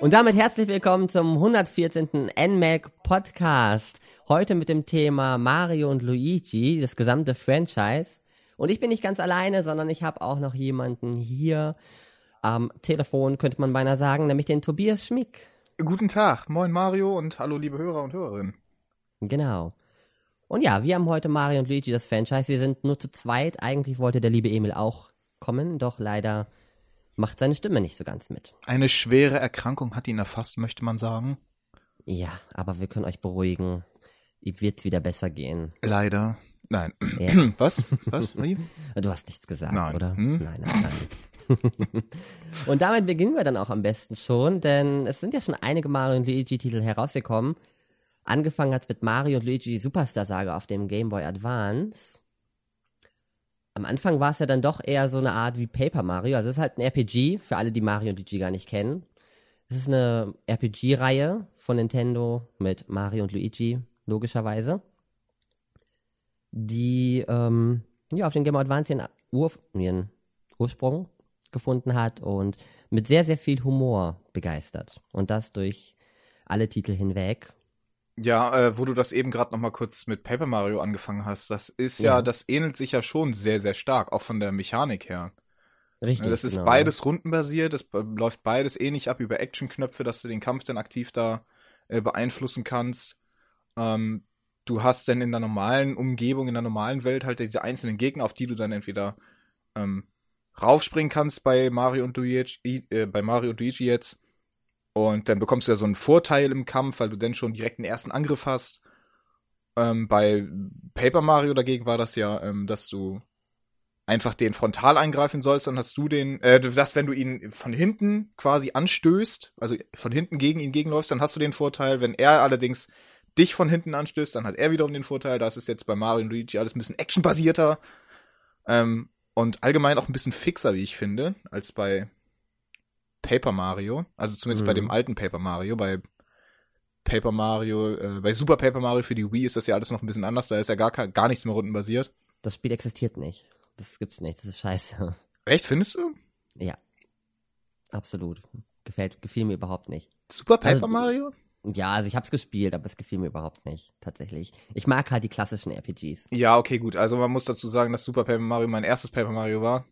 Und damit herzlich willkommen zum 114. NMAC Podcast. Heute mit dem Thema Mario und Luigi, das gesamte Franchise. Und ich bin nicht ganz alleine, sondern ich habe auch noch jemanden hier am Telefon, könnte man beinahe sagen, nämlich den Tobias Schmick. Guten Tag, moin Mario und hallo liebe Hörer und Hörerinnen. Genau. Und ja, wir haben heute Mario und Luigi das Franchise. Wir sind nur zu zweit. Eigentlich wollte der liebe Emil auch kommen, doch leider macht seine Stimme nicht so ganz mit. Eine schwere Erkrankung hat ihn erfasst, möchte man sagen. Ja, aber wir können euch beruhigen. Ihm wird's wieder besser gehen. Leider. Nein. Ja. Was? Was? Du hast nichts gesagt, Nein. oder? Hm? Nein, nein, nein. und damit beginnen wir dann auch am besten schon, denn es sind ja schon einige Mario und Luigi-Titel herausgekommen. Angefangen hat's mit Mario und Luigi Superstar Saga auf dem Game Boy Advance. Am Anfang war es ja dann doch eher so eine Art wie Paper Mario. Also es ist halt ein RPG, für alle, die Mario und Luigi gar nicht kennen. Es ist eine RPG-Reihe von Nintendo mit Mario und Luigi, logischerweise. Die ähm, ja, auf dem Game Advance ihren, Ur ihren Ursprung gefunden hat und mit sehr, sehr viel Humor begeistert. Und das durch alle Titel hinweg. Ja, äh, wo du das eben gerade noch mal kurz mit Paper Mario angefangen hast, das ist ja, Ja. das ähnelt sich ja schon sehr, sehr stark, auch von der Mechanik her. Richtig. das ist genau. beides rundenbasiert, es läuft beides ähnlich ab über Actionknöpfe, dass du den Kampf dann aktiv da äh, beeinflussen kannst. Ähm, du hast dann in der normalen Umgebung, in der normalen Welt halt diese einzelnen Gegner, auf die du dann entweder ähm, raufspringen kannst bei Mario und Luigi, äh, bei Mario und Luigi jetzt. Und dann bekommst du ja so einen Vorteil im Kampf, weil du dann schon direkt den ersten Angriff hast. Ähm, bei Paper Mario dagegen war das ja, ähm, dass du einfach den frontal eingreifen sollst, dann hast du den, äh, sagst, wenn du ihn von hinten quasi anstößt, also von hinten gegen ihn gegenläufst, dann hast du den Vorteil. Wenn er allerdings dich von hinten anstößt, dann hat er wiederum den Vorteil. Das ist jetzt bei Mario und Luigi alles ein bisschen actionbasierter ähm, und allgemein auch ein bisschen fixer, wie ich finde, als bei Paper Mario. Also zumindest bei Mhm. dem alten Paper Mario. Bei Paper Mario, äh, bei Super Paper Mario für die Wii ist das ja alles noch ein bisschen anders. Da ist ja gar, gar nichts mehr rundenbasiert. Das Spiel existiert nicht. Das gibt's nicht. Das ist scheiße. Echt, findest du? Ja. Absolut. Gefällt, gefiel mir überhaupt nicht. Super Paper Also- Mario? Ja, also ich hab's gespielt, aber es gefiel mir überhaupt nicht, tatsächlich. Ich mag halt die klassischen RPGs. Ja, okay, gut. Also man muss dazu sagen, dass Super Paper Mario mein erstes Paper Mario war.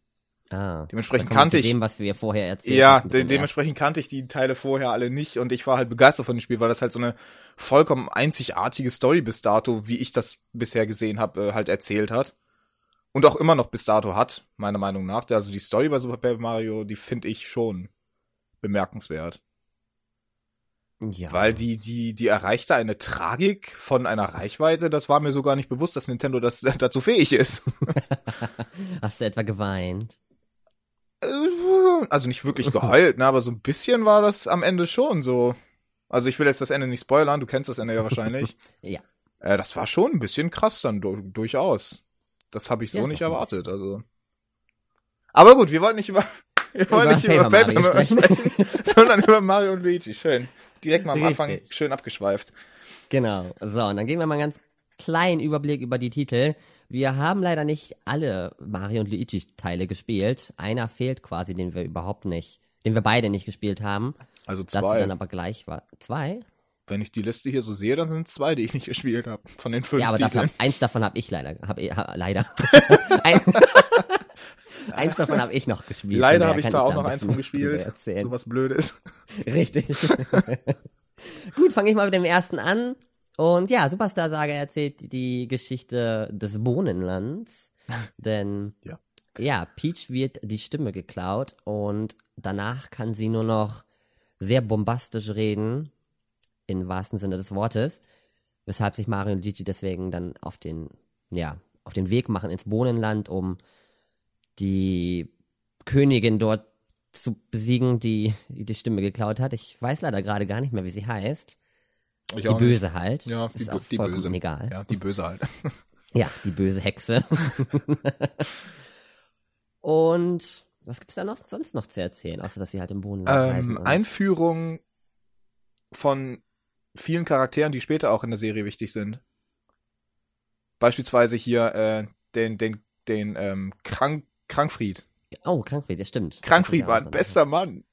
Ah. Dementsprechend kannte ich- dem, was wir vorher erzählt Ja, de dementsprechend kannte ich die Teile vorher alle nicht und ich war halt begeistert von dem Spiel, weil das halt so eine vollkommen einzigartige Story bis dato, wie ich das bisher gesehen habe, äh, halt erzählt hat. Und auch immer noch bis dato hat, meiner Meinung nach. Also die Story bei Super Paper Mario, die finde ich schon bemerkenswert. ersten- Ja. Weil die, die, die erreichte eine Tragik von einer Reichweite, das war mir so gar nicht bewusst, dass Nintendo das dazu fähig ist. Hast du etwa geweint? Also nicht wirklich geheult, ne, aber so ein bisschen war das am Ende schon so. Also ich will jetzt das Ende nicht spoilern, du kennst das Ende ja wahrscheinlich. Ja. äh, das war schon ein bisschen krass dann du durchaus. Das habe ich so Ja, nicht erwartet, also. Aber gut, wir wollen nicht über wir wollen Über nicht über Paper Paper Mario sprechen, sondern über Mario und Luigi. Schön. Direkt mal am Anfang Richtig. schön abgeschweift. Genau. So, und dann gehen wir mal ganz kleinen Überblick über die Titel. Wir haben leider nicht alle Mario und Luigi Teile gespielt. Einer fehlt quasi, den wir überhaupt nicht, den wir beide nicht gespielt haben. Also Dazu zwei. dann aber gleich war. Zwei? Wenn ich die Liste hier so sehe, dann sind zwei, die ich nicht gespielt habe. Von den fünf Ja, aber davon, eins davon habe ich leider, hab, ich- ha, leider. Ein, eins davon habe ich noch gespielt. Leider habe ich da kann auch noch eins gespielt. So was Blödes. Richtig. Gut, fange ich mal mit dem ersten an. Und ja, Superstar Saga erzählt die Geschichte des Bohnenlands. Denn Ja. ja, Peach wird die Stimme geklaut und danach kann sie nur noch sehr bombastisch reden, im wahrsten Sinne des Wortes, weshalb sich Mario und Luigi deswegen dann auf den, ja, auf den Weg machen ins Bohnenland, um die Königin dort zu besiegen, die die, die Stimme geklaut hat. Ich weiß leider gerade gar nicht mehr, wie sie heißt. Ich Die auch nicht. Böse halt. Ja, die, ist auch die vollkommen Böse. egal. Ja, die Böse halt. Ja, die böse Hexe. Und was gibt's da noch, sonst noch zu erzählen, außer dass sie halt im reisen? ähm, und- Einführung von vielen Charakteren, die später auch in der Serie wichtig sind. Beispielsweise hier äh, den, den, den ähm, Krank, Krankfried. oh, Krankfried, ja stimmt. Krankfried auch- bester Mann.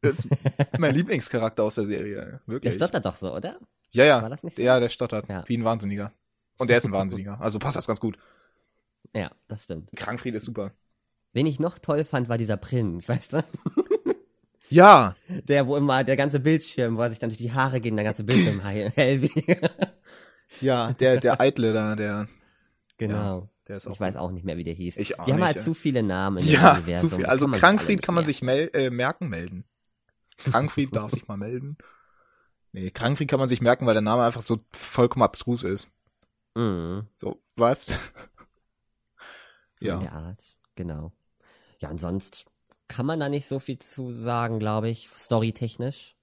Das ist mein Lieblingscharakter aus der Serie. Wirklich. Der stottert doch so, oder? Ja, ja. War das nicht so? Ja, der stottert. Ja. Wie ein Wahnsinniger. Und der ist ein Wahnsinniger. Also passt das ganz gut. Ja, das stimmt. Krankfried ist super. Wen ich noch toll fand, war dieser Prinz, weißt du? Ja, Der, wo immer der ganze Bildschirm, wo er sich dann durch die Haare geht der ganze Bildschirm hell wird. ja, der, der Eitle da, der, Genau. der ist auch. Ich weiß auch nicht mehr, wie der hieß. Ich auch Die haben nicht, halt ja. zu viele Namen in Ja, Universum. zu viel. Also Krankfried kann man sich mel äh, merken, melden. Krankfried darf sich mal melden. Nee, Krankfried kann man sich merken, weil der Name einfach so vollkommen abstrus ist. Mhm. So, was? So Ja. in der Art, genau. Ja, und sonst kann man da nicht so viel zu sagen, glaube ich, storytechnisch.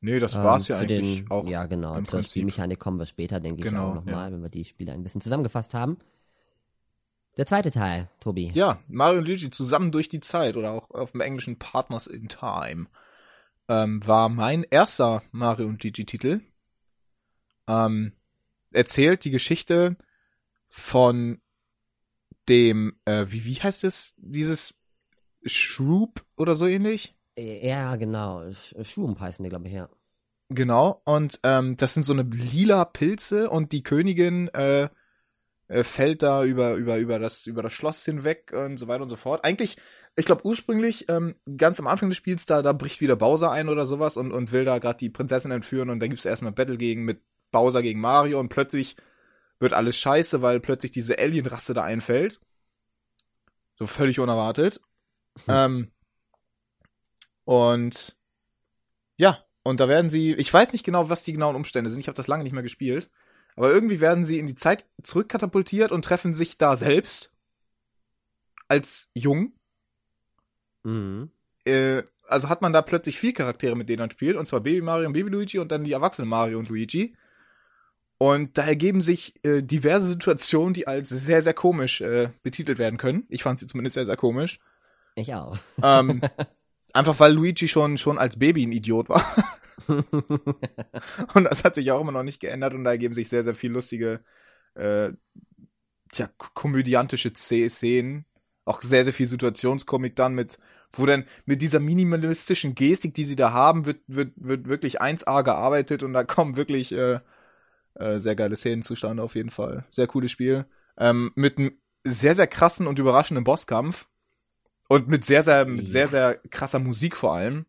Nee, das war's Ähm, ja eigentlich den, auch. Ja, genau. im Zur Prinzip. Spielmechanik kommen wir später, denke ich Genau, auch nochmal, wenn wir die Spiele ein bisschen zusammengefasst haben. Der zweite Teil, Tobi. Ja, Mario und Luigi zusammen durch die Zeit oder auch auf dem englischen Partners in Time ähm, war mein erster Mario und Luigi Titel. Ähm, erzählt die Geschichte von dem, äh, wie, wie heißt es, dieses Shroop oder so ähnlich? Äh, Ja, genau. Sch- Schwump heißen die, glaube ich, ja. Genau, und ähm, das sind so eine lila Pilze und die Königin äh, äh, fällt da über, über, über, das, über das Schloss hinweg und so weiter und so fort. Eigentlich, ich glaube ursprünglich, ähm, ganz am Anfang des Spiels, da, da bricht wieder Bowser ein oder sowas und, und will da gerade die Prinzessin entführen und da gibt's erstmal ein Battle gegen mit Bowser gegen Mario und plötzlich wird alles scheiße, weil plötzlich diese Alien-Rasse da einfällt. So völlig unerwartet. ähm, und ja, und da werden sie, ich weiß nicht genau, was die genauen Umstände sind, ich habe das lange nicht mehr gespielt, aber irgendwie werden sie in die Zeit zurückkatapultiert und treffen sich da selbst als jung. Mhm. Äh, also hat man da plötzlich vier Charaktere, mit denen man spielt, und zwar Baby Mario und Baby Luigi und dann die erwachsenen Mario und Luigi. Und da ergeben sich äh, diverse Situationen, die als sehr, sehr komisch äh, betitelt werden können. Ich fand sie zumindest sehr, sehr komisch. Ich auch. Ähm, einfach weil Luigi schon, schon als Baby ein Idiot war. und das hat sich auch immer noch nicht geändert und da ergeben sich sehr, sehr viel lustige, äh, ja, komödiantische Szene- Szenen. Auch sehr, sehr viel Situationskomik dann mit, wo dann mit dieser minimalistischen Gestik, die sie da haben, wird, wird, wird wirklich 1A gearbeitet und da kommen wirklich äh, äh, sehr geile Szenen zustande auf jeden Fall. Sehr cooles Spiel. Ähm, mit einem sehr, sehr krassen und überraschenden Bosskampf. Und mit sehr, sehr, mit sehr, sehr krasser Musik vor allem.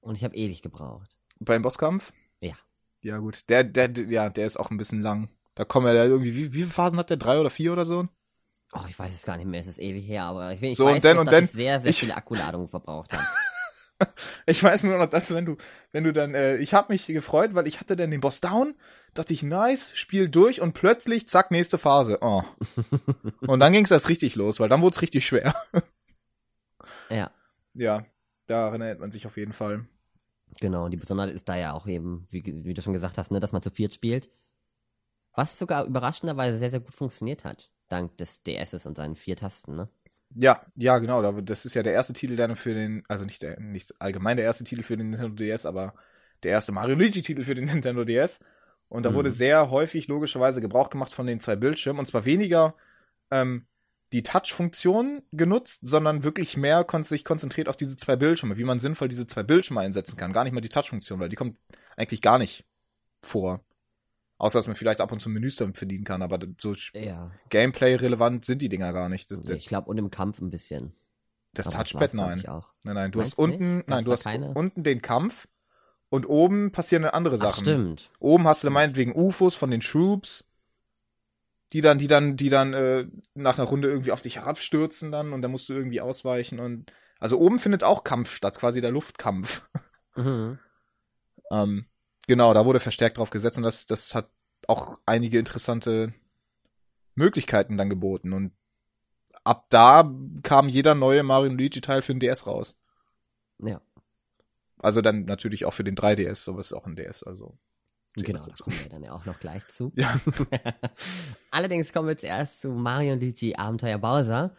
Und ich habe ewig gebraucht. Beim Bosskampf? Ja. Ja, gut. Der, der, der, ja, der ist auch ein bisschen lang. Da kommen ja da irgendwie, wie, wie viele Phasen hat der? Drei oder vier oder so? Oh, ich weiß es gar nicht mehr, es ist ewig her, aber ich, ich So, weiß und dann- noch, und dass dann- ich sehr, sehr ich- viele Akkuladungen verbraucht habe. Ich weiß nur noch, dass wenn du, wenn du dann, äh, ich habe mich gefreut, weil ich hatte dann den Boss down, dachte ich, nice, Spiel durch und plötzlich, zack, nächste Phase. Oh. und dann ging's erst richtig los, weil dann wurde es richtig schwer. ja, Ja, daran erinnert man sich auf jeden Fall. genau. Und die Besonderheit ist da ja auch eben, wie, wie du schon gesagt hast, ne, dass man zu viert spielt. Was sogar überraschenderweise sehr, sehr gut funktioniert hat. Dank des DSs und seinen vier Tasten, ne? Ja, ja, genau. da- Das ist ja der erste Titel, der für den, also nicht der, nicht allgemein der erste Titel für den Nintendo DS, aber der erste Mario Luigi Titel für den Nintendo DS. Und da Mhm. wurde sehr häufig logischerweise Gebrauch gemacht von den zwei Bildschirmen. Und zwar weniger ähm, die Touch-Funktion genutzt, sondern wirklich mehr kon sich konzentriert auf diese zwei Bildschirme, wie man sinnvoll diese zwei Bildschirme einsetzen kann. Gar nicht mal die Touch-Funktion, weil die kommt eigentlich gar nicht vor. Außer, dass man vielleicht ab und zu Menüs damit verdienen kann, aber so Ja. Gameplay-relevant sind die Dinger gar nicht. Das, Nee, ich glaube, und im Kampf ein bisschen. das Aber Touchpad, nein. Nein, nein, du Meinst hast unten, nein, du hast keine? unten den Kampf und oben passieren andere Ach, Sachen. stimmt. Oben hast du meinetwegen UFOs von den Troops, die dann, die dann, die dann äh, nach einer Runde irgendwie auf dich herabstürzen dann und dann musst du irgendwie ausweichen und also oben findet auch Kampf statt, quasi der Luftkampf. Mhm. ähm, genau, da wurde verstärkt drauf gesetzt und das, das hat auch einige interessante Möglichkeiten dann geboten und ab da kam jeder neue Mario und Luigi Teil für den DS raus. Ja, Also dann natürlich auch für den 3DS, sowas ist auch ein DS, also. genau, das da kommen wir dann ja auch noch gleich zu. Ja. Allerdings kommen wir zuerst zu Mario und Luigi Abenteuer Bowser.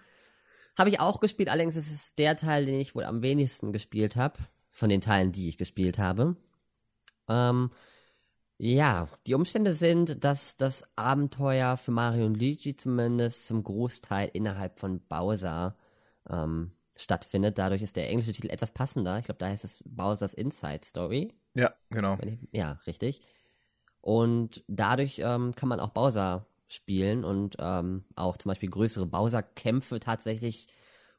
Habe ich auch gespielt, allerdings ist es der Teil, den ich wohl am wenigsten gespielt habe. Von den Teilen, die ich gespielt habe. Ähm, ja, die Umstände sind, dass das Abenteuer für Mario und Luigi zumindest zum Großteil innerhalb von Bowser ähm, stattfindet. Dadurch ist der englische Titel etwas passender. Ich glaube, da heißt es Bowser's Inside Story. Ja, genau. Ich, ja, richtig. Und dadurch ähm, kann man auch Bowser spielen und ähm, auch zum Beispiel größere Bowser-Kämpfe tatsächlich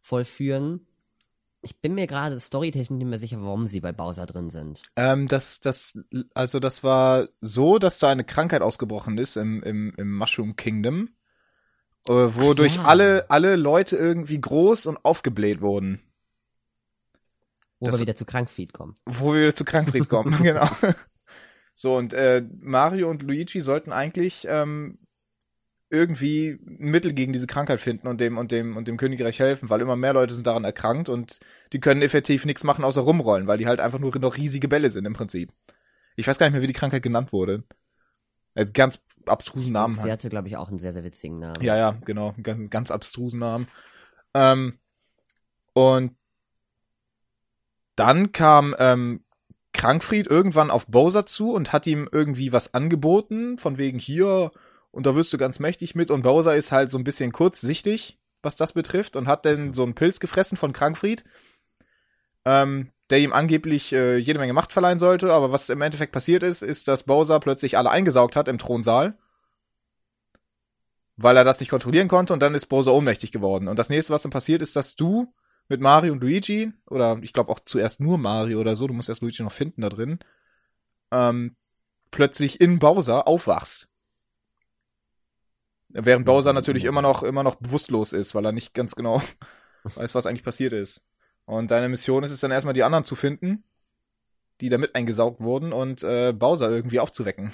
vollführen. Ich bin mir gerade storytechnisch nicht mehr sicher, warum sie bei Bowser drin sind. Ähm, das, das, also das war so, dass da eine Krankheit ausgebrochen ist im, im, im Mushroom Kingdom, äh, wodurch ja. alle, alle Leute irgendwie groß und aufgebläht wurden. Wo Das- wir wieder zu Krankfeed kommen. Wo wir wieder zu Krankfried kommen, genau. So, und äh, Mario und Luigi sollten eigentlich ähm, irgendwie ein Mittel gegen diese Krankheit finden und dem und dem und dem Königreich helfen, weil immer mehr Leute sind daran erkrankt und die können effektiv nichts machen außer rumrollen, weil die halt einfach nur noch riesige Bälle sind im Prinzip. Ich weiß gar nicht mehr, wie die Krankheit genannt wurde. Als ganz abstrusen Namen Sie halt. hatte, glaube ich, auch einen sehr, sehr witzigen Namen. Ja, ja, genau. Einen Ganz, ganz abstrusen Namen. Ähm, und dann kam ähm, Krankfried irgendwann auf Bowser zu und hat ihm irgendwie was angeboten, von wegen hier, und da wirst du ganz mächtig mit. Und Bowser ist halt so ein bisschen kurzsichtig, was das betrifft, und hat dann so einen Pilz gefressen von Krankfried, ähm, der ihm angeblich äh, jede Menge Macht verleihen sollte. Aber was im Endeffekt passiert ist, ist, dass Bowser plötzlich alle eingesaugt hat im Thronsaal weil er das nicht kontrollieren konnte und dann ist Bowser ohnmächtig geworden. Und das nächste, was dann passiert, ist, dass du mit Mario und Luigi, oder ich glaube auch zuerst nur Mario oder so, du musst erst Luigi noch finden da drin, ähm, plötzlich in Bowser aufwachst. Während Bowser natürlich immer noch, immer noch bewusstlos ist, weil er nicht ganz genau weiß, was eigentlich passiert ist. Und deine Mission ist es dann erstmal, die anderen zu finden, die da mit eingesaugt wurden und äh, Bowser irgendwie aufzuwecken.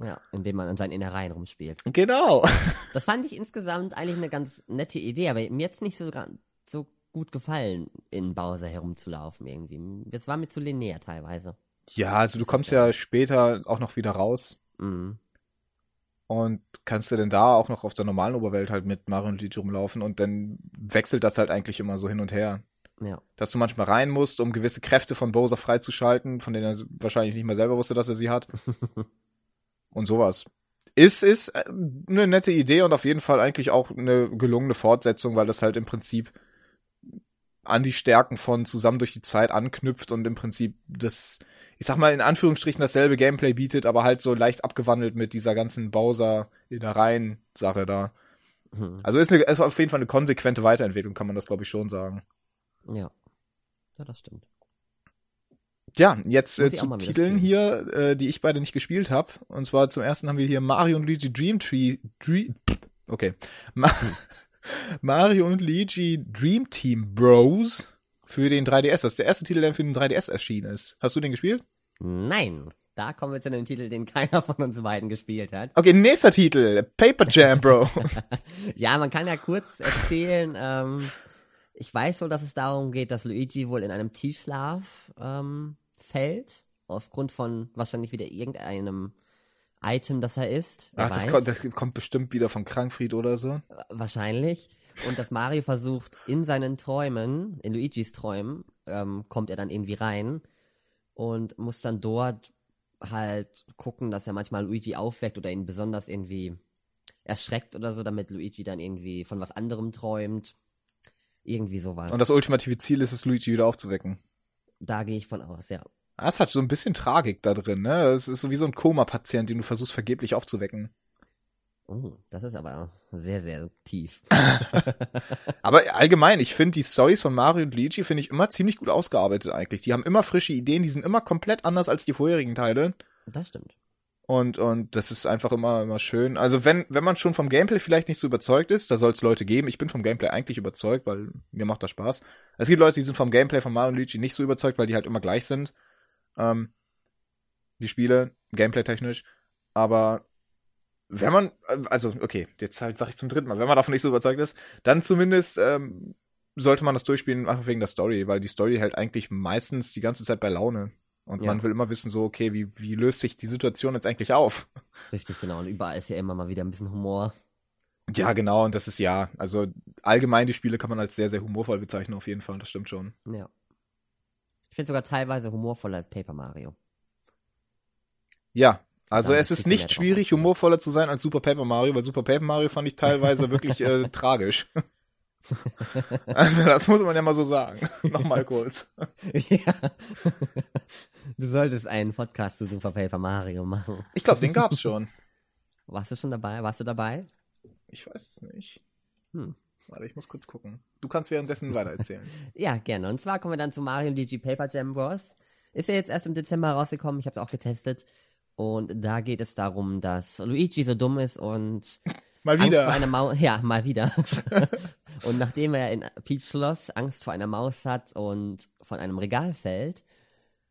Ja, indem man an seinen Innereien rumspielt. Genau. Das fand ich insgesamt eigentlich eine ganz nette Idee, aber mir jetzt nicht so, so gut gefallen, in Bowser herumzulaufen irgendwie. Das war mir zu linear teilweise. Ja, also du kommst ja später auch noch wieder raus Mhm. Und kannst du denn da auch noch auf der normalen Oberwelt halt mit Mario und Luigi rumlaufen und dann wechselt das halt eigentlich immer so hin und her. Ja. Dass du manchmal rein musst, um gewisse Kräfte von Bowser freizuschalten, von denen er wahrscheinlich nicht mehr selber wusste, dass er sie hat. und sowas. Ist, ist äh, eine nette Idee und auf jeden Fall eigentlich auch eine gelungene Fortsetzung, weil das halt im Prinzip an die Stärken von Zusammen durch die Zeit anknüpft und im Prinzip das, ich sag mal in Anführungsstrichen dasselbe Gameplay bietet, aber halt so leicht abgewandelt mit dieser ganzen Bowser-Innereien-Sache da. Mhm. Also ist, eine, ist auf jeden Fall eine konsequente Weiterentwicklung, kann man das glaube ich schon sagen. Ja. Ja, das stimmt. Ja, jetzt äh, zu Titeln hier, äh, die ich beide nicht gespielt habe. Und zwar zum ersten haben wir hier Mario und Luigi Dream Tree. Dream, okay. Ma Mario und Luigi Dream Team Bros für den 3DS. Das ist der erste Titel, der für den 3DS erschienen ist. Hast du den gespielt? Nein. Da kommen wir zu einem Titel, den keiner von uns beiden gespielt hat. Okay, nächster Titel. Paper Jam Bros. Ja, man kann ja kurz erzählen, ähm, ich weiß wohl, dass es darum geht, dass Luigi wohl in einem Tiefschlaf ähm, fällt, aufgrund von wahrscheinlich wieder irgendeinem Item, das er isst. Ach, das kommt, das kommt bestimmt wieder von Krankfried oder so. Wahrscheinlich. Und dass Mario versucht, in seinen Träumen, in Luigis Träumen, ähm, kommt er dann irgendwie rein und muss dann dort halt gucken, dass er manchmal Luigi aufweckt oder ihn besonders irgendwie erschreckt oder so, damit Luigi dann irgendwie von was anderem träumt. Irgendwie sowas. Und das ultimative Ziel ist es, Luigi wieder aufzuwecken. da gehe ich von aus, ja. Das hat so ein bisschen Tragik da drin, ne? Es ist so wie so ein Koma-Patient, den du versuchst vergeblich aufzuwecken. Oh, das ist aber sehr, sehr tief. Aber allgemein, ich finde die Stories von Mario und Luigi finde ich immer ziemlich gut ausgearbeitet eigentlich. Die haben immer frische Ideen, die sind immer komplett anders als die vorherigen Teile. Das stimmt. Und, und das ist einfach immer, immer schön. Also wenn, wenn man schon vom Gameplay vielleicht nicht so überzeugt ist, da soll es Leute geben. Ich bin vom Gameplay eigentlich überzeugt, weil mir macht das Spaß. Es gibt Leute, die sind vom Gameplay von Mario und Luigi nicht so überzeugt, weil die halt immer gleich sind. Ähm, die Spiele, gameplay-technisch. Aber wenn man, äh, also okay, jetzt halt sag ich zum dritten Mal, wenn man davon nicht so überzeugt ist, dann zumindest ähm, sollte man das durchspielen, einfach wegen der Story, weil die Story hält eigentlich meistens die ganze Zeit bei Laune. Und Ja. man will immer wissen, so, okay, wie, wie löst sich die Situation jetzt eigentlich auf? Richtig, genau. Und überall ist ja immer mal wieder ein bisschen Humor. Ja, genau, und das ist ja, also allgemein die Spiele kann man als sehr, sehr humorvoll bezeichnen, auf jeden Fall, das stimmt schon. Ja. Ich finde sogar teilweise humorvoller als Paper Mario. Ja, also Ja, es ist nicht schwierig, humorvoller zu sein als Super Paper Mario, weil Super Paper Mario fand ich teilweise wirklich äh, tragisch. also das muss man ja mal so sagen. Nochmal kurz. ja. Du solltest einen Podcast zu Super Paper Mario machen. Ich glaube, den gab's schon. Warst du schon dabei? Warst du dabei? Ich weiß es nicht. Hm. Warte, ich muss kurz gucken. Du kannst währenddessen weitererzählen. ja, gerne. Und zwar kommen wir dann zu Mario DG Paper Jam Bros. Ist ja jetzt erst im Dezember rausgekommen. Ich habe es auch getestet. Und da geht es darum, dass Luigi so dumm ist und mal wieder. Angst vor einer Maus, ja, mal wieder. und nachdem er in Peach Schloss Angst vor einer Maus hat und von einem Regal fällt,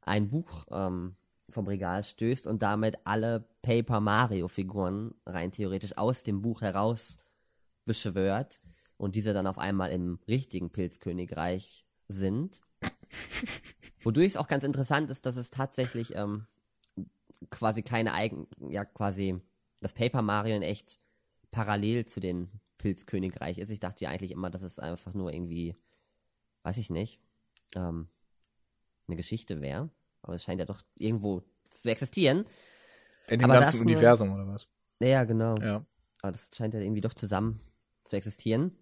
ein Buch ähm, vom Regal stößt und damit alle Paper Mario Figuren rein theoretisch aus dem Buch heraus beschwört und diese dann auf einmal im richtigen Pilzkönigreich sind. Wodurch es auch ganz interessant ist, dass es tatsächlich ähm, quasi keine eigen, ja quasi das Paper Mario in echt parallel zu den Pilzkönigreich ist. Ich dachte ja eigentlich immer, dass es einfach nur irgendwie, weiß ich nicht, ähm, eine Geschichte wäre. Aber es scheint ja doch irgendwo zu existieren. In dem Aber ganzen Universum oder was? Ja, genau. Ja. Aber das scheint ja irgendwie doch zusammen zu existieren.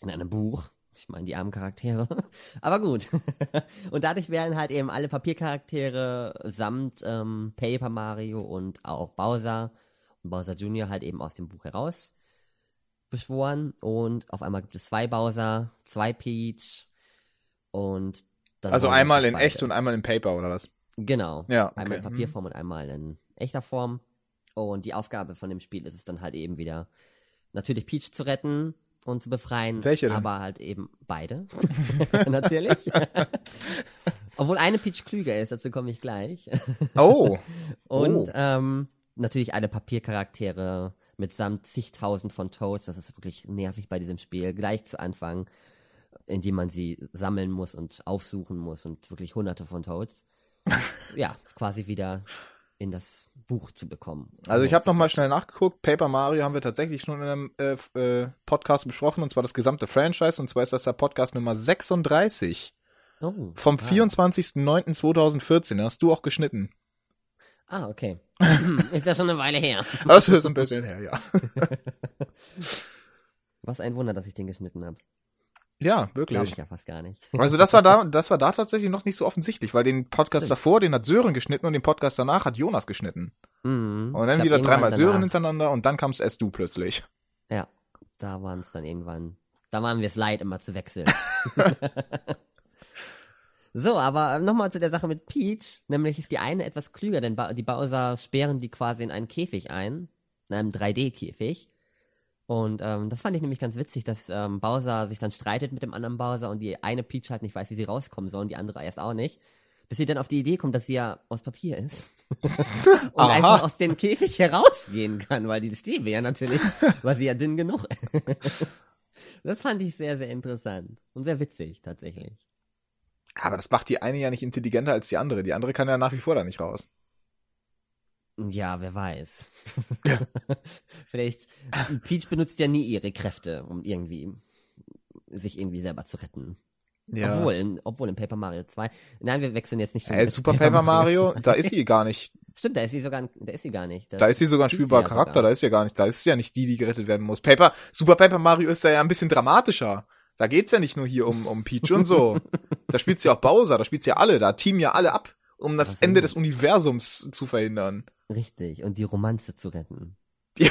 In einem Buch. Ich meine, die armen Charaktere. Aber gut. und dadurch werden halt eben alle Papiercharaktere samt ähm, Paper Mario und auch Bowser und Bowser Jr. halt eben aus dem Buch heraus beschworen. Und auf einmal gibt es zwei Bowser, zwei Peach und Also einmal in beide. echt und einmal in Paper, oder was? Genau. Ja. Okay. Einmal in Papierform mhm. und einmal in echter Form. Und die Aufgabe von dem Spiel ist es dann halt eben wieder, natürlich Peach zu retten und zu befreien. Welche denn? Aber halt eben beide. Natürlich. Obwohl eine Peach klüger ist, dazu komme ich gleich. Oh. und oh. Ähm, natürlich alle Papiercharaktere mitsamt zigtausend von Toads. Das ist wirklich nervig bei diesem Spiel. Gleich zu Anfang, indem man sie sammeln muss und aufsuchen muss und wirklich hunderte von Toads. ja, quasi wieder in das Buch zu bekommen. Also ich habe nochmal schnell nachgeguckt. Paper Mario haben wir tatsächlich schon in einem äh, äh, Podcast besprochen, und zwar das gesamte Franchise. Und zwar ist das der Podcast Nummer 36. Oh, vom ah. 24.09.2014. Den hast du auch geschnitten. Ah, okay. ist ja schon eine Weile her. Das ist ein bisschen her, ja. Was ein Wunder, dass ich den geschnitten habe. Ja, wirklich. Glaube ich ja fast gar nicht. Also das war da, das war da tatsächlich noch nicht so offensichtlich, weil den Podcast Stimmt. davor, den hat Sören geschnitten und den Podcast danach hat Jonas geschnitten. Mhm. Und dann wieder dreimal Sören hintereinander und dann kamst erst du plötzlich. Ja, da waren es dann irgendwann. Da waren wir es leid, immer zu wechseln. so, aber nochmal zu der Sache mit Peach. Nämlich ist die eine etwas klüger, denn die Bowser sperren die quasi in einen Käfig ein. In einem 3D-Käfig. Und ähm, das fand ich nämlich ganz witzig, dass ähm, Bowser sich dann streitet mit dem anderen Bowser und die eine Peach halt nicht weiß, wie sie rauskommen soll und die andere erst auch nicht. Bis sie dann auf die Idee kommt, dass sie ja aus Papier ist. und Aha. einfach aus dem Käfig herausgehen kann, weil die Stäbe ja natürlich, weil sie ja dünn genug ist. Das fand ich sehr, sehr interessant und sehr witzig tatsächlich. Aber das macht die eine ja nicht intelligenter als die andere. Die andere kann ja nach wie vor da nicht raus. Ja, wer weiß. Ja. Vielleicht, Peach benutzt ja nie ihre Kräfte, um irgendwie, sich irgendwie selber zu retten. Ja. Obwohl, in, obwohl in Paper Mario 2. Nein, wir wechseln jetzt nicht. Äh, Super Paper, Paper Mario, Mario da ist sie gar nicht. Stimmt, da ist sie sogar, da ist sie gar nicht. Da, da ist sie sogar ein spielbarer ja Charakter, sogar. da ist sie ja gar nicht. Da ist sie ja nicht die, die gerettet werden muss. Paper, Super Paper Mario ist ja ein bisschen dramatischer. Da geht's ja nicht nur hier um, um Peach und so. da spielt sie auch Bowser, da spielt sie ja alle, da teamen ja alle ab, um das Ende des Universums zu verhindern. Richtig, und die Romanze zu retten.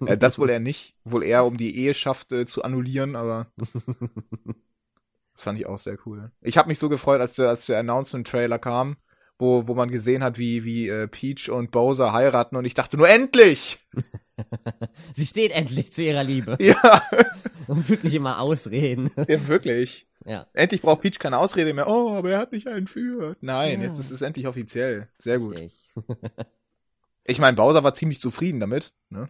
Ja. das wohl eher nicht. Wohl eher, um die Eheschaft äh, zu annullieren, aber das fand ich auch sehr cool. Ich habe mich so gefreut, als der, als der Announcement-Trailer kam, wo, wo man gesehen hat, wie, wie äh, Peach und Bowser heiraten und ich dachte nur, endlich! Sie steht endlich zu ihrer Liebe. Ja. Und tut nicht immer ausreden. Ja, wirklich. Ja. Endlich braucht Peach keine Ausrede mehr. Oh, aber er hat mich entführt. Nein, ja. jetzt ist es endlich offiziell. Sehr gut. ich meine, Bowser war ziemlich zufrieden damit. Ne?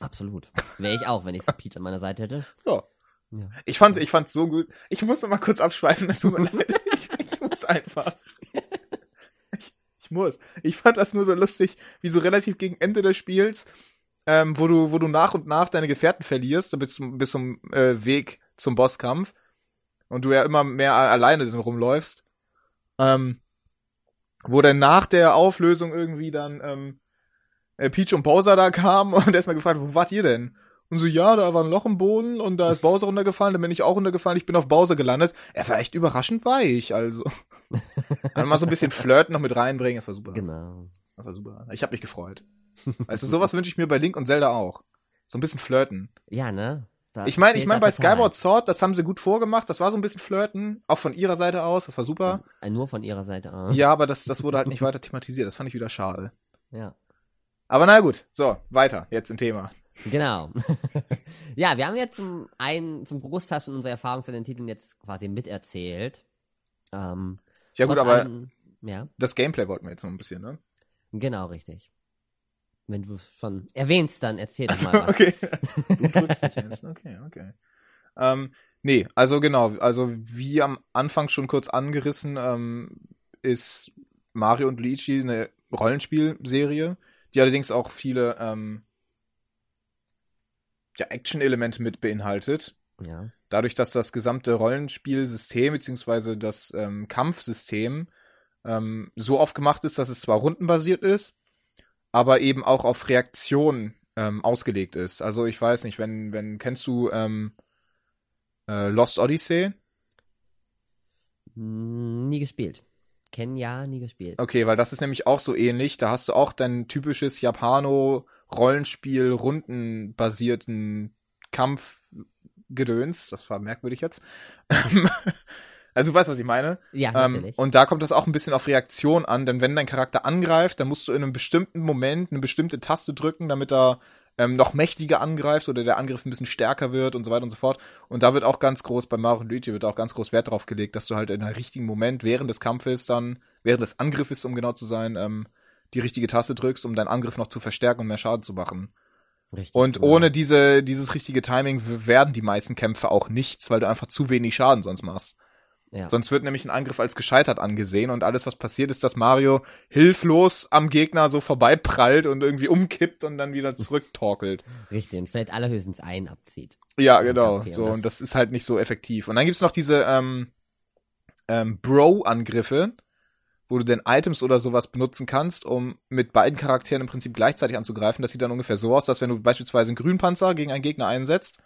Absolut. Wäre ich auch, wenn ich Peach an meiner Seite hätte. Ja. ja. Ich fand ich fand's so gut. Ich muss noch mal kurz abschweifen, das tut mir leid. Ich, ich muss einfach. Ich, ich muss. Ich fand das nur so lustig, wie so relativ gegen Ende des Spiels, ähm, wo du, wo du nach und nach deine Gefährten verlierst, bis zum, bis zum äh, Weg zum Bosskampf und du ja immer mehr alleine dann rumläufst, ähm, wo dann nach der Auflösung irgendwie dann ähm, äh, Peach und Bowser da kamen und erstmal gefragt, wo wart ihr denn? Und so, ja, da war ein Loch im Boden und da ist Bowser runtergefallen, dann bin ich auch runtergefallen, ich bin auf Bowser gelandet. Er war echt überraschend weich, also. Einmal so ein bisschen Flirten noch mit reinbringen, das war super. Genau. Das war super. Ich habe mich gefreut. Weißt du, sowas wünsche ich mir bei Link und Zelda auch. So ein bisschen flirten. Ja, ne? Da Ich meine, ich meine, da bei. Skyward Sword, das haben sie gut vorgemacht, das war so ein bisschen flirten, auch von ihrer Seite aus, das war super. Äh, Nur von ihrer Seite aus. Ja, aber das, das wurde halt nicht weiter thematisiert, das fand ich wieder schade. Ja. Aber na gut, so, weiter, jetzt im Thema. Genau. ja, wir haben jetzt zum einen, zum Großteil schon unsere Erfahrungen zu den Titeln jetzt quasi miterzählt. Ähm, Ja gut, aber allem- ja, das Gameplay wollten wir jetzt noch ein bisschen, ne? genau, richtig. Wenn du schon erwähnst, dann erzähl doch mal was. okay. Du drückst dich jetzt. Okay, okay. Ähm, nee, also genau, also wie am Anfang schon kurz angerissen, ähm, ist Mario und Luigi eine Rollenspielserie, die allerdings auch viele ähm, ja, Action-Elemente mit beinhaltet. Ja. Dadurch, dass das gesamte Rollenspielsystem beziehungsweise das ähm, Kampfsystem ähm, so aufgemacht ist, dass es zwar rundenbasiert ist, aber eben auch auf Reaktion ähm, ausgelegt ist. Also ich weiß nicht, wenn, wenn, kennst du ähm, äh, Lost Odyssey? Hm, Nie gespielt. Kennen ja, nie gespielt. Okay, weil das ist nämlich auch so ähnlich. Da hast du auch dein typisches Japano-Rollenspiel, rundenbasierten Kampfgedöns. Das war merkwürdig jetzt. also du weißt, was ich meine. Ja, Ähm, natürlich. und da kommt das auch ein bisschen auf Reaktion an, denn wenn dein Charakter angreift, dann musst du in einem bestimmten Moment eine bestimmte Taste drücken, damit er ähm, noch mächtiger angreift oder der Angriff ein bisschen stärker wird und so weiter und so fort. Und da wird auch ganz groß, bei Mario und Luigi wird auch ganz groß Wert drauf gelegt, dass du halt in einem richtigen Moment während des Kampfes dann, während des Angriffes, um genau zu sein, ähm, die richtige Taste drückst, um deinen Angriff noch zu verstärken und mehr Schaden zu machen. Richtig Und cool. ohne diese, dieses richtige Timing werden die meisten Kämpfe auch nichts, weil du einfach zu wenig Schaden sonst machst. Ja. Sonst wird nämlich ein Angriff als gescheitert angesehen und alles, was passiert, ist, dass Mario hilflos am Gegner so vorbeiprallt und irgendwie umkippt und dann wieder zurücktorkelt. Richtig. Und vielleicht allerhöchstens einen abzieht. Ja, genau. Okay, und so, das- und das ist halt nicht so effektiv. Und dann gibt's noch diese ähm, ähm, Bro-Angriffe, wo du denn Items oder sowas benutzen kannst, um mit beiden Charakteren im Prinzip gleichzeitig anzugreifen. Das sieht dann ungefähr so aus, dass wenn du beispielsweise einen Grünpanzer gegen einen Gegner einsetzt,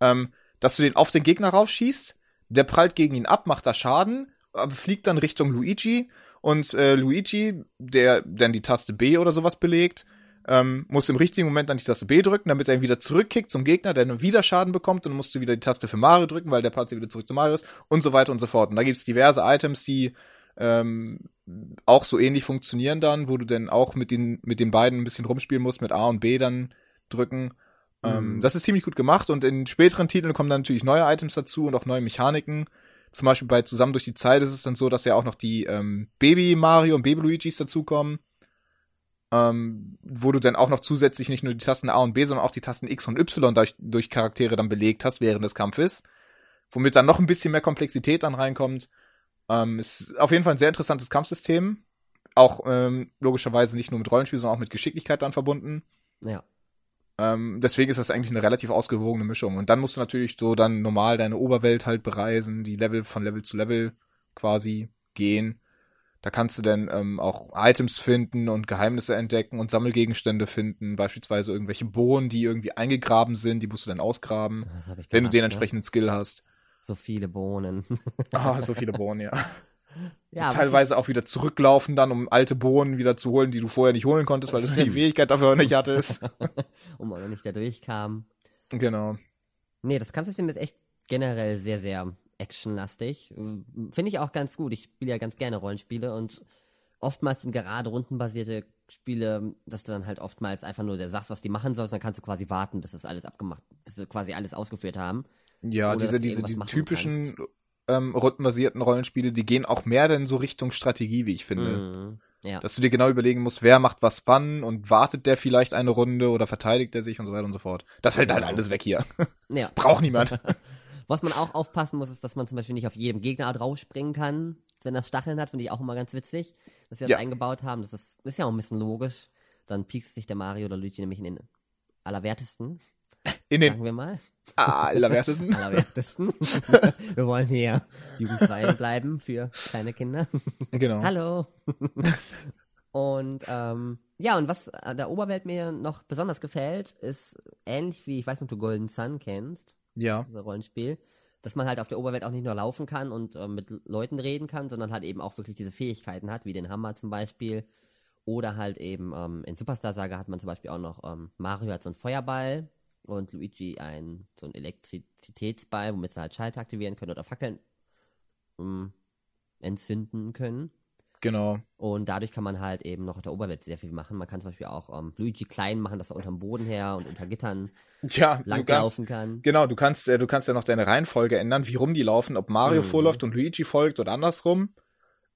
ähm, dass du den auf den Gegner raufschießt, der prallt gegen ihn ab, macht da Schaden, aber fliegt dann Richtung Luigi und äh, Luigi, der dann die Taste B oder sowas belegt, ähm, muss im richtigen Moment dann die Taste B drücken, damit er ihn wieder zurückkickt zum Gegner, der dann wieder Schaden bekommt und musst du wieder die Taste für Mario drücken, weil der Panzer wieder zurück zu Mario ist und so weiter und so fort. Und da gibt's diverse Items, die ähm, auch so ähnlich funktionieren dann, wo du dann auch mit den, mit den beiden ein bisschen rumspielen musst, mit A und B dann drücken. Ähm, Mhm. das ist ziemlich gut gemacht und in späteren Titeln kommen dann natürlich neue Items dazu und auch neue Mechaniken. Zum Beispiel bei Zusammen durch die Zeit ist es dann so, dass ja auch noch die ähm, Baby Mario und Baby Luigis dazukommen. Ähm, wo du dann auch noch zusätzlich nicht nur die Tasten A und B, sondern auch die Tasten X und Y durch, durch Charaktere dann belegt hast während des Kampfes. Womit dann noch ein bisschen mehr Komplexität dann reinkommt. Ähm, ist auf jeden Fall ein sehr interessantes Kampfsystem. Auch ähm, logischerweise nicht nur mit Rollenspiel, sondern auch mit Geschicklichkeit dann verbunden. Ja. Ähm, deswegen ist das eigentlich eine relativ ausgewogene Mischung. Und dann musst du natürlich so dann normal deine Oberwelt halt bereisen, die Level von Level zu Level quasi gehen. Da kannst du dann ähm, auch Items finden und Geheimnisse entdecken und Sammelgegenstände finden, beispielsweise irgendwelche Bohnen, die irgendwie eingegraben sind, die musst du dann ausgraben, wenn du gehasst, den ne? entsprechenden Skill hast. So viele Bohnen. Ah, so viele Bohnen, ja. Ja, Teilweise auch wieder zurücklaufen dann, um alte Bohnen wieder zu holen, die du vorher nicht holen konntest, weil du die. Fähigkeit dafür nicht hattest. wo man noch nicht da durchkam. genau. Nee, das Kampfsystem ist echt generell sehr, sehr actionlastig. Finde ich auch ganz gut. Ich spiele ja ganz gerne Rollenspiele und oftmals sind gerade rundenbasierte Spiele, dass du dann halt oftmals einfach nur der sagst, was die machen sollst, dann kannst du quasi warten, bis das alles abgemacht, bis sie quasi alles ausgeführt haben. Ja, diese, diese die typischen ähm, rundenbasierten Rollenspiele, die gehen auch mehr denn so Richtung Strategie, wie ich finde. Mhm. Ja. Dass du dir genau überlegen musst, wer macht was wann und wartet der vielleicht eine Runde oder verteidigt er sich und so weiter und so fort. Das fällt halt Genau. alles weg hier. ja. Braucht niemand. Was man auch aufpassen muss, ist, dass man zum Beispiel nicht auf jedem Gegner draufspringen kann, wenn er Stacheln hat, finde ich auch immer ganz witzig, dass sie das Ja. eingebaut haben. Das ist, ist ja auch ein bisschen logisch. Dann piekst sich der Mario oder Luigi nämlich in den allerwertesten, In den sagen wir mal. Allerwertesten. Allerwertesten. wir wollen hier jugendfrei bleiben für kleine Kinder. genau. Hallo. Und ähm, Ja, und was an der Oberwelt mir noch besonders gefällt, ist ähnlich wie, ich weiß nicht, ob du Golden Sun kennst. Ja. Das ist ein Rollenspiel. Dass man halt auf der Oberwelt auch nicht nur laufen kann und äh, mit Leuten reden kann, sondern halt eben auch wirklich diese Fähigkeiten hat, wie den Hammer zum Beispiel. Oder halt eben ähm, in Superstar Saga hat man zum Beispiel auch noch ähm, Mario hat so einen Feuerball und Luigi ein so einen Elektrizitätsball, womit sie halt Schalter aktivieren können oder Fackeln ähm, entzünden können. Genau. Und dadurch kann man halt eben noch auf der Oberwelt sehr viel machen. Man kann zum Beispiel auch ähm, Luigi klein machen, dass er unterm Boden her und unter Gittern Ja, langlaufen kann. genau, du kannst, äh, du kannst ja noch deine Reihenfolge ändern, wie rum die laufen, ob Mario Mhm. vorläuft und Luigi folgt oder andersrum.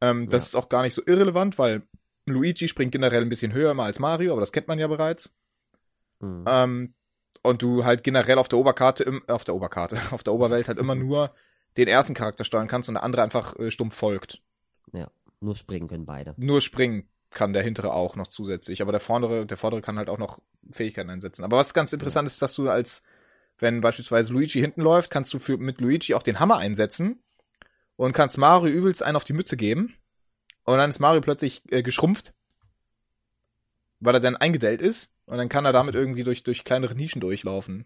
Ähm, das ist auch gar nicht so irrelevant, weil Luigi springt generell ein bisschen höher immer als Mario, aber das kennt man ja bereits. Mhm. Ähm, und du halt generell auf der Oberkarte, im, auf der Oberkarte, auf der Oberwelt halt immer nur den ersten Charakter steuern kannst und der andere einfach äh, stumpf folgt. Ja, nur springen können beide. Nur springen kann der hintere auch noch zusätzlich, aber der vordere, der vordere kann halt auch noch Fähigkeiten einsetzen. Aber was ganz interessant ist, dass du als, wenn beispielsweise Luigi hinten läuft, kannst du für, mit Luigi auch den Hammer einsetzen und kannst Mario übelst einen auf die Mütze geben. Und dann ist Mario plötzlich äh, geschrumpft, weil er dann eingedellt ist. Und dann kann er damit irgendwie durch, durch kleinere Nischen durchlaufen.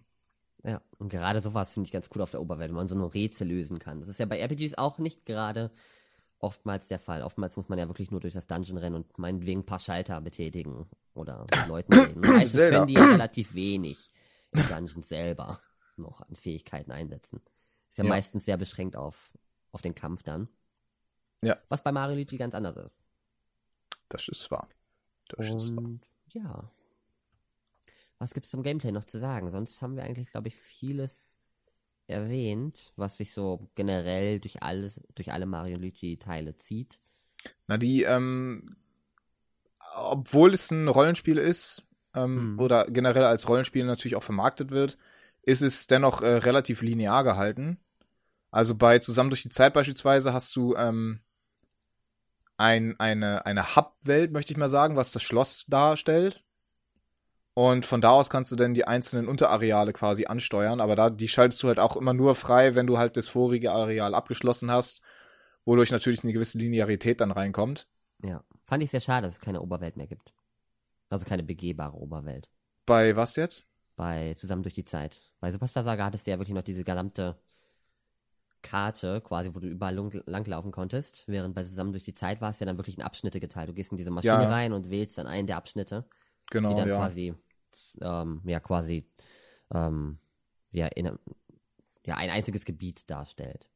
Ja, und gerade sowas finde ich ganz cool auf der Oberwelt, wenn man so eine Rätsel lösen kann. Das ist ja bei RPGs auch nicht gerade oftmals der Fall. Oftmals muss man ja wirklich nur durch das Dungeon rennen und meinetwegen ein paar Schalter betätigen oder mit Leuten reden. Meistens Zelda. können die ja relativ wenig im Dungeon selber noch an Fähigkeiten einsetzen. Ist ja, Ja. meistens sehr beschränkt auf, auf den Kampf dann. Ja. Was bei Mario Luigi ganz anders ist. Das ist wahr. Das ist wahr. Und ja. Was gibt's zum Gameplay noch zu sagen? Sonst haben wir eigentlich, glaube ich, vieles erwähnt, was sich so generell durch alles, durch alle Mario Luigi Teile zieht. Na, die, ähm, obwohl es ein Rollenspiel ist, ähm, Hm. oder generell als Rollenspiel natürlich auch vermarktet wird, ist es dennoch äh, relativ linear gehalten. Also bei Zusammen durch die Zeit beispielsweise hast du ähm, ein, eine, eine Hub-Welt, möchte ich mal sagen, was das Schloss darstellt. Und von da aus kannst du dann die einzelnen Unterareale quasi ansteuern, aber da, die schaltest du halt auch immer nur frei, wenn du halt das vorige Areal abgeschlossen hast, wodurch natürlich eine gewisse Linearität dann reinkommt. Ja. Fand ich sehr schade, dass es keine Oberwelt mehr gibt. Also keine begehbare Oberwelt. Bei was jetzt? Bei Zusammen durch die Zeit. Bei Superstar Saga hattest du ja wirklich noch diese gesamte Karte, quasi, wo du überall lang- langlaufen konntest. Während bei Zusammen durch die Zeit war es ja dann wirklich in Abschnitte geteilt. Du gehst in diese Maschine Ja. rein und wählst dann einen der Abschnitte. Genau, die dann ja. quasi, ähm, ja, quasi, ähm, ja, in, ja, ein einziges Gebiet darstellt.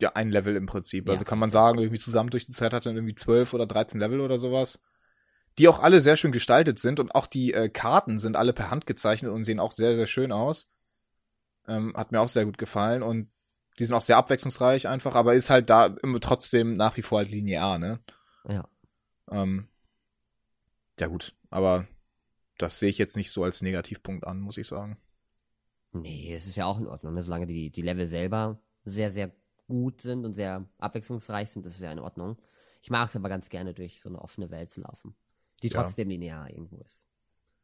ja, ein Level im Prinzip. Also Ja. kann man sagen, irgendwie zusammen durch die Zeit hat dann irgendwie 12 oder 13 Level oder sowas. Die auch alle sehr schön gestaltet sind und auch die äh, Karten sind alle per Hand gezeichnet und sehen auch sehr, sehr schön aus. Ähm, hat mir auch sehr gut gefallen und die sind auch sehr abwechslungsreich einfach, aber ist halt da immer trotzdem nach wie vor halt linear, ne? Ja. Ähm, ja gut, aber das sehe ich jetzt nicht so als Negativpunkt an, muss ich sagen. Nee, es ist ja auch in Ordnung, ne? solange die, die Level selber sehr, sehr gut sind und sehr abwechslungsreich sind, ist es ja in Ordnung. Ich mag es aber ganz gerne, durch so eine offene Welt zu laufen, die Ja. trotzdem linear irgendwo ist.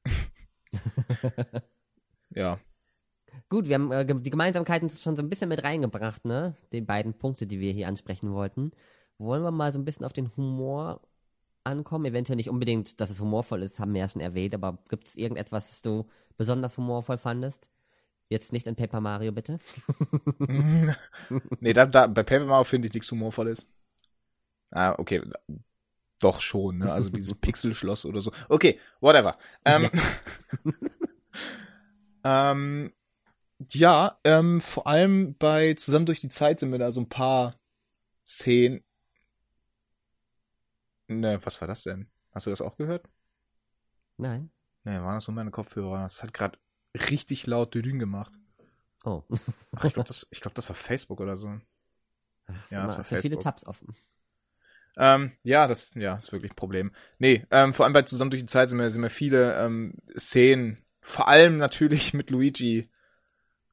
Ja, Gut, wir haben äh, die Gemeinsamkeiten schon so ein bisschen mit reingebracht, ne? Die beiden Punkte, die wir hier ansprechen wollten. Wollen wir mal so ein bisschen auf den Humor ankommen? Eventuell nicht unbedingt, dass es humorvoll ist, haben wir ja schon erwähnt, aber gibt es irgendetwas, das du besonders humorvoll fandest? Jetzt nicht in Paper Mario, bitte. nee, da, da, bei Paper Mario finde ich nichts Humorvolles. Ah, okay. Doch schon, ne? Also dieses Pixelschloss oder so. Okay, whatever. Ähm, ähm, ja, ähm, vor allem bei Zusammen durch die Zeit sind mir da so ein paar Szenen. Ne, was war das denn? Hast du das auch gehört? Nein. Ne, waren das nur meine Kopfhörer? Das hat gerade richtig laut Düdün gemacht. Oh. Ach, ich glaube, das, ich glaub, das war Facebook oder so. Ach, Ja, das war so viele Facebook. Tabs offen. Ähm, ja, das ja, ist wirklich ein Problem. Nee, ähm, vor allem bei Zusammen durch die Zeit sind mir, sind mir viele ähm, Szenen, vor allem natürlich mit Luigi,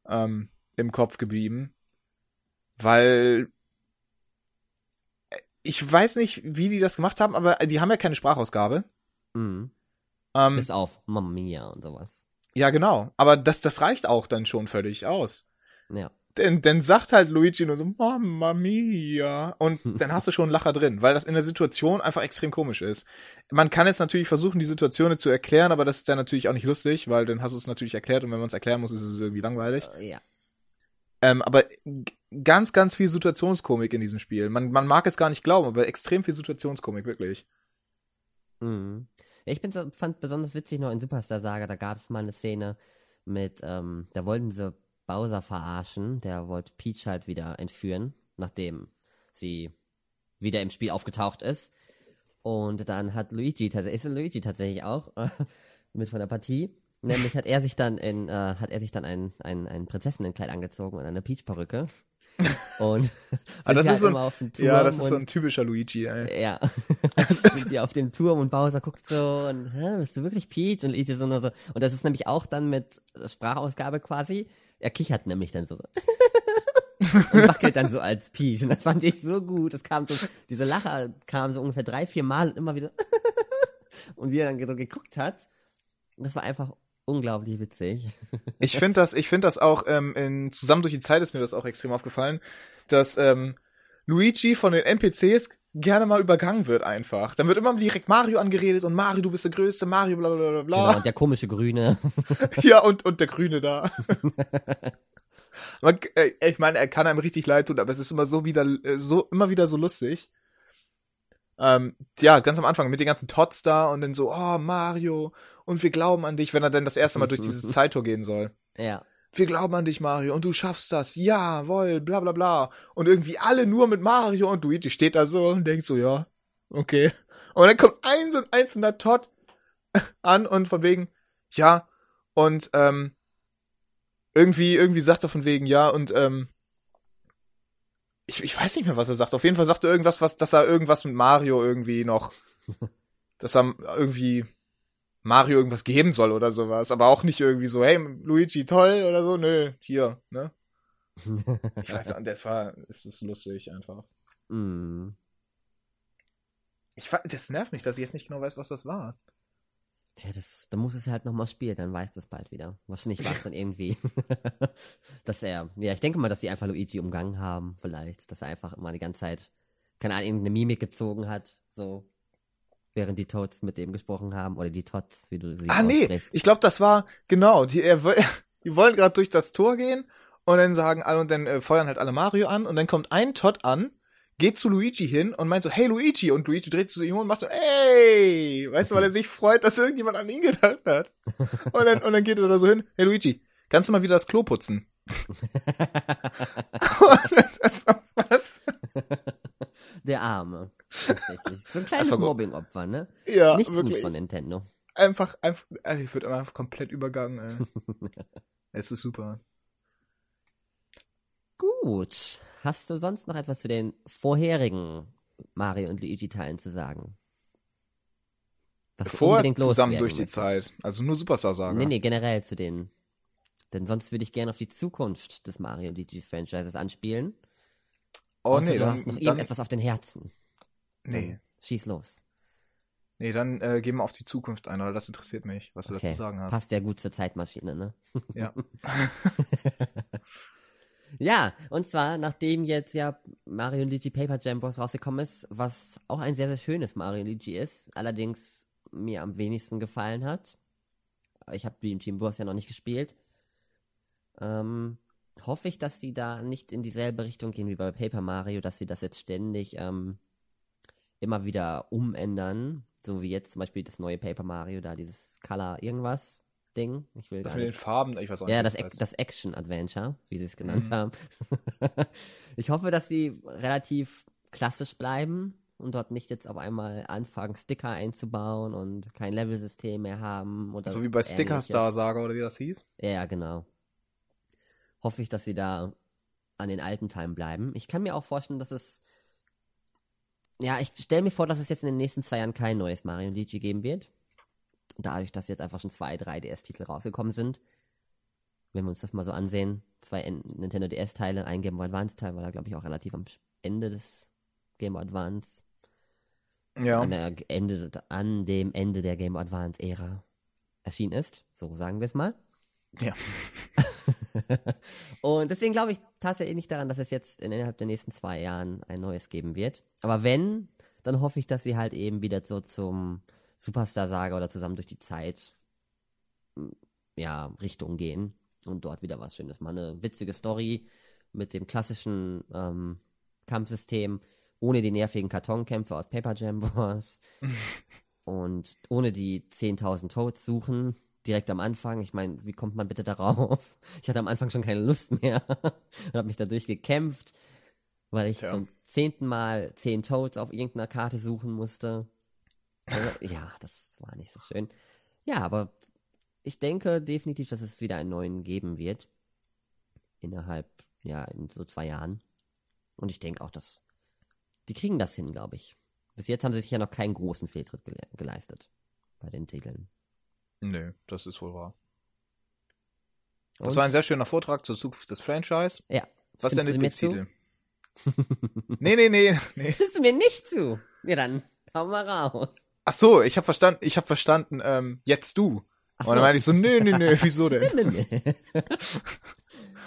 ähm, im Kopf geblieben. Weil ich weiß nicht, wie die das gemacht haben, aber die haben ja keine Sprachausgabe. Mhm. Ähm, Bis auf Mamma Mia und sowas. ja, genau. Aber das, das reicht auch dann schon völlig aus. Ja. denn, dann sagt halt Luigi nur so, Mamma mia. Und dann hast du schon einen Lacher drin, weil das in der Situation einfach extrem komisch ist. Man kann jetzt natürlich versuchen, die Situation zu erklären, aber das ist dann natürlich auch nicht lustig, weil dann hast du es natürlich erklärt und wenn man es erklären muss, ist es irgendwie langweilig. Ja. Ähm, aber ganz, ganz viel Situationskomik in diesem Spiel. Man, man mag es gar nicht glauben, aber extrem viel Situationskomik, wirklich. Mhm. Ich bin so, fand besonders witzig noch in Superstar Saga, da gab es mal eine Szene mit, ähm, da wollten sie Bowser verarschen, der wollte Peach halt wieder entführen, nachdem sie wieder im Spiel aufgetaucht ist. Und dann hat Luigi, ist Luigi tatsächlich auch äh, mit von der Partie. Nämlich hat er sich dann in, äh, hat er sich dann ein, ein, ein Prinzessinnenkleid angezogen und eine Peach-Perücke. Und ah, das ist halt so ein, ja, das ist so ein typischer Luigi, ey. Ja. die auf dem Turm und Bowser guckt so und, hä, bist du wirklich Peach? Und Luigi so nur so. Und das ist nämlich auch dann mit Sprachausgabe quasi. Er kichert nämlich dann so. und wackelt dann so als Peach. Und das fand ich so gut. Das kam so, diese Lacher kam so ungefähr drei, vier Mal und immer wieder. und wie er dann so geguckt hat. Das war einfach unglaublich witzig. ich finde das, ich finde das auch, ähm, in, zusammen durch die Zeit ist mir das auch extrem aufgefallen, dass, ähm, Luigi von den NPCs gerne mal übergangen wird einfach. Dann wird immer direkt Mario angeredet und Mario, du bist der Größte, Mario, bla bla bla bla. Genau, und der komische Grüne. ja, und, und der Grüne da. Man, äh, ich meine, er kann einem richtig leid tun, aber es ist immer so wieder, äh, so, immer wieder so lustig. Ähm, ja, ganz am Anfang mit den ganzen Tots da und dann so, oh, Mario, und wir glauben an dich, wenn er dann das erste Mal durch dieses Zeittor gehen soll. Ja. Wir glauben an dich, Mario, und du schaffst das. Jawohl, bla bla bla. Und irgendwie alle nur mit Mario und Luigi steht da so und denkst so, ja, okay. Und dann kommt ein so ein einzelner Todd an und von wegen, ja, und ähm, irgendwie, irgendwie sagt er von wegen, ja, und ähm, ich, ich weiß nicht mehr, was er sagt. Auf jeden Fall sagt er irgendwas, was, dass er irgendwas mit Mario irgendwie noch, dass er irgendwie Mario irgendwas geben soll oder sowas. Aber auch nicht irgendwie so, hey, Luigi, toll oder so. Nö, hier, ne? ich weiß nicht, das war, es ist lustig einfach. Mm. Ich, das nervt mich, dass ich jetzt nicht genau weiß, was das war. Tja, das, da muss es halt nochmal spielen, dann weiß das bald wieder. Wahrscheinlich war es dann irgendwie, dass er, ja, ich denke mal, dass sie einfach Luigi umgangen haben, vielleicht, dass er einfach immer die ganze Zeit, keine Ahnung, irgendeine Mimik gezogen hat, so, während die Toads mit dem gesprochen haben, oder die Tots, wie du sie Ah, nee, ich glaube, das war, genau, die, er, die wollen gerade durch das Tor gehen und dann sagen alle, und dann äh, feuern halt alle Mario an und dann kommt ein Todd an, geht zu Luigi hin und meint so, hey Luigi, und Luigi dreht zu ihm und macht so, hey, weißt du, weil er sich freut, dass irgendjemand an ihn gedacht hat. Und dann, und dann geht er da so hin, hey Luigi, kannst du mal wieder das Klo putzen? das, was? Der Arme. So ein kleines Mobbing-Opfer, ne? Ja, Nicht wirklich. gut von Nintendo. Einfach, einfach, also ich würde einfach komplett übergangen, ey. es ist super. Gut. Hast du sonst noch etwas zu den vorherigen Mario und Luigi-Teilen zu sagen? Was Vor zusammen durch die Zeit. Also nur Superstar-Saga. Nee, nee, generell zu den. Denn sonst würde ich gerne auf die Zukunft des Mario und Luigi-Franchises anspielen. Oh Außer nee, du dann, hast noch dann, irgendetwas auf den Herzen. nee. Schieß los. Nee, dann äh, gehen wir auf die Zukunft ein, weil das interessiert mich, was du Okay. dazu sagen hast. Passt ja gut zur Zeitmaschine, ne? Ja. Ja, und zwar, nachdem jetzt ja Mario Luigi Paper Jam Bros. rausgekommen ist, was auch ein sehr, sehr schönes Mario Luigi ist, allerdings mir am wenigsten gefallen hat. Ich habe Dream Team Bros. ja noch nicht gespielt. Ähm, hoffe ich, dass die da nicht in dieselbe Richtung gehen wie bei Paper Mario, dass sie das jetzt ständig ähm, immer wieder umändern. So wie jetzt zum Beispiel das neue Paper Mario, da dieses Color irgendwas Ding. Ich will Das mit den nicht Farben, ich weiß auch ja, nicht. das, Ac- heißt. das Action-Adventure, wie sie es genannt Mhm. haben. ich hoffe, dass sie relativ klassisch bleiben und dort nicht jetzt auf einmal anfangen, Sticker einzubauen und kein Level-System mehr haben. Oder so wie bei Sticker. Star Saga oder wie das hieß. Ja, genau. Hoffe ich, dass sie da an den alten Teilen bleiben. Ich kann mir auch vorstellen, dass es. Ja, ich stelle mir vor, dass es jetzt in den nächsten zwei Jahren kein neues Mario und Luigi geben wird. Dadurch, dass jetzt einfach schon zwei 3DS-Titel rausgekommen sind. Wenn wir uns das mal so ansehen. Zwei Nintendo DS-Teile, ein Game Boy Advance-Teil war da, glaube ich, auch relativ am Ende des Game Boy Advance. Ja. An, der Ende, an dem Ende der Game Boy Advance-Ära erschienen ist. So sagen wir es mal. Ja. und deswegen glaube ich tatsächlich nicht daran, dass es jetzt innerhalb der nächsten zwei Jahren ein neues geben wird. Aber wenn, dann hoffe ich, dass sie halt eben wieder so zum Superstar-Saga oder zusammen durch die Zeit ja, Richtung gehen und dort wieder was Schönes machen. Eine witzige Story mit dem klassischen ähm, Kampfsystem, ohne die nervigen Kartonkämpfe aus Paper Jam Wars und ohne die 10.000 Toads suchen, direkt am Anfang. Ich meine, wie kommt man bitte darauf? Ich hatte am Anfang schon keine Lust mehr und habe mich dadurch gekämpft, weil ich Tja. zum zehnten Mal 10 Toads auf irgendeiner Karte suchen musste. Also, ja, das war nicht so schön. Ja, aber ich denke definitiv, dass es wieder einen neuen geben wird. Innerhalb, ja, in so zwei Jahren. Und ich denke auch, dass die kriegen das hin, glaube ich. Bis jetzt haben sie sich ja noch keinen großen Fehltritt gele geleistet bei den Titeln. Nö, das ist wohl wahr. Und? Das war ein sehr schöner Vortrag zur Zukunft des Franchise. Ja. Was ist dein Lieblingstitel? nee, nee, nee, nee. Stimmst du mir nicht zu? Ja, dann hau mal raus. Ach so, ich habe verstanden, ich habe verstanden, ähm, jetzt du. Ach und dann meinte ich so, nee, nee, nee, wieso denn? nee, nee, nee.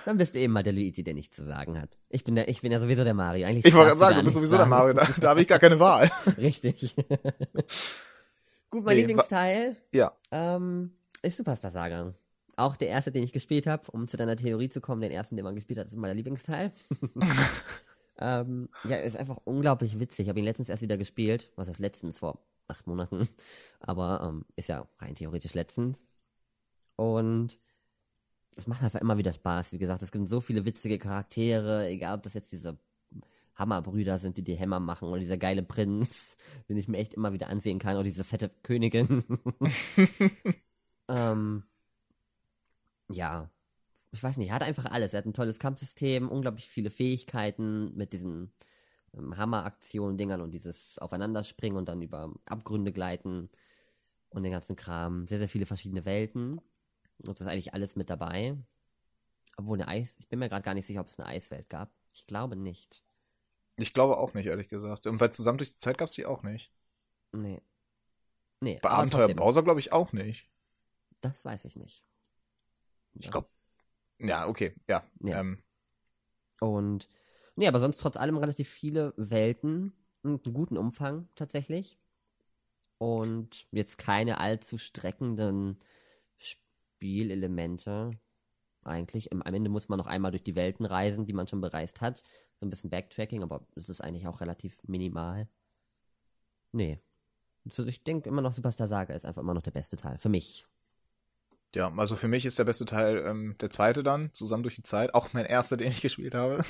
Dann bist du eben mal der Luigi, der nichts zu sagen hat. Ich bin, der, ich bin ja sowieso der Mario. Eigentlich ich wollte gerade sagen, du bist sowieso sagen. der Mario, da, da habe ich gar keine Wahl. Richtig. Gut, mein nee, Lieblingsteil ja. ähm, ist Superstar Saga. Auch der erste, den ich gespielt habe, um zu deiner Theorie zu kommen, den ersten, den man gespielt hat, ist mein Lieblingsteil. ähm, ja, ist einfach unglaublich witzig. Ich habe ihn letztens erst wieder gespielt. Was heißt letztens? Vor acht Monaten. Aber ähm, ist ja rein theoretisch letztens. Und es macht einfach immer wieder Spaß. Wie gesagt, es gibt so viele witzige Charaktere, egal ob das jetzt diese Hammerbrüder sind, die die Hämmer machen, oder dieser geile Prinz, den ich mir echt immer wieder ansehen kann, oder diese fette Königin. ähm, ja, ich weiß nicht, er hat einfach alles. Er hat ein tolles Kampfsystem, unglaublich viele Fähigkeiten mit diesen ähm, Hammeraktionen-Dingern und dieses Aufeinanderspringen und dann über Abgründe gleiten und den ganzen Kram. Sehr, sehr viele verschiedene Welten. Und das ist eigentlich alles mit dabei. Obwohl eine Eis, ich bin mir gerade gar nicht sicher, ob es eine Eiswelt gab. Ich glaube nicht. Ich glaube auch nicht, ehrlich gesagt. Und bei Zusammen durch die Zeit gab es die auch nicht. Nee. Nee. Bei Abenteuer Bowser glaube ich auch nicht. Das weiß ich nicht. Ich glaube. Ja, okay, ja. ja. Ähm. Und Nee, aber sonst trotz allem relativ viele Welten und einen guten Umfang tatsächlich. Und jetzt keine allzu streckenden Spielelemente. Eigentlich. Am Ende muss man noch einmal durch die Welten reisen, die man schon bereist hat. So ein bisschen Backtracking, aber es ist eigentlich auch relativ minimal. Nee. Ich denke immer noch, Superstar Saga ist einfach immer noch der beste Teil. Für mich. Ja, also für mich ist der beste Teil ähm, der zweite dann, zusammen durch die Zeit. Auch mein erster, den ich gespielt habe.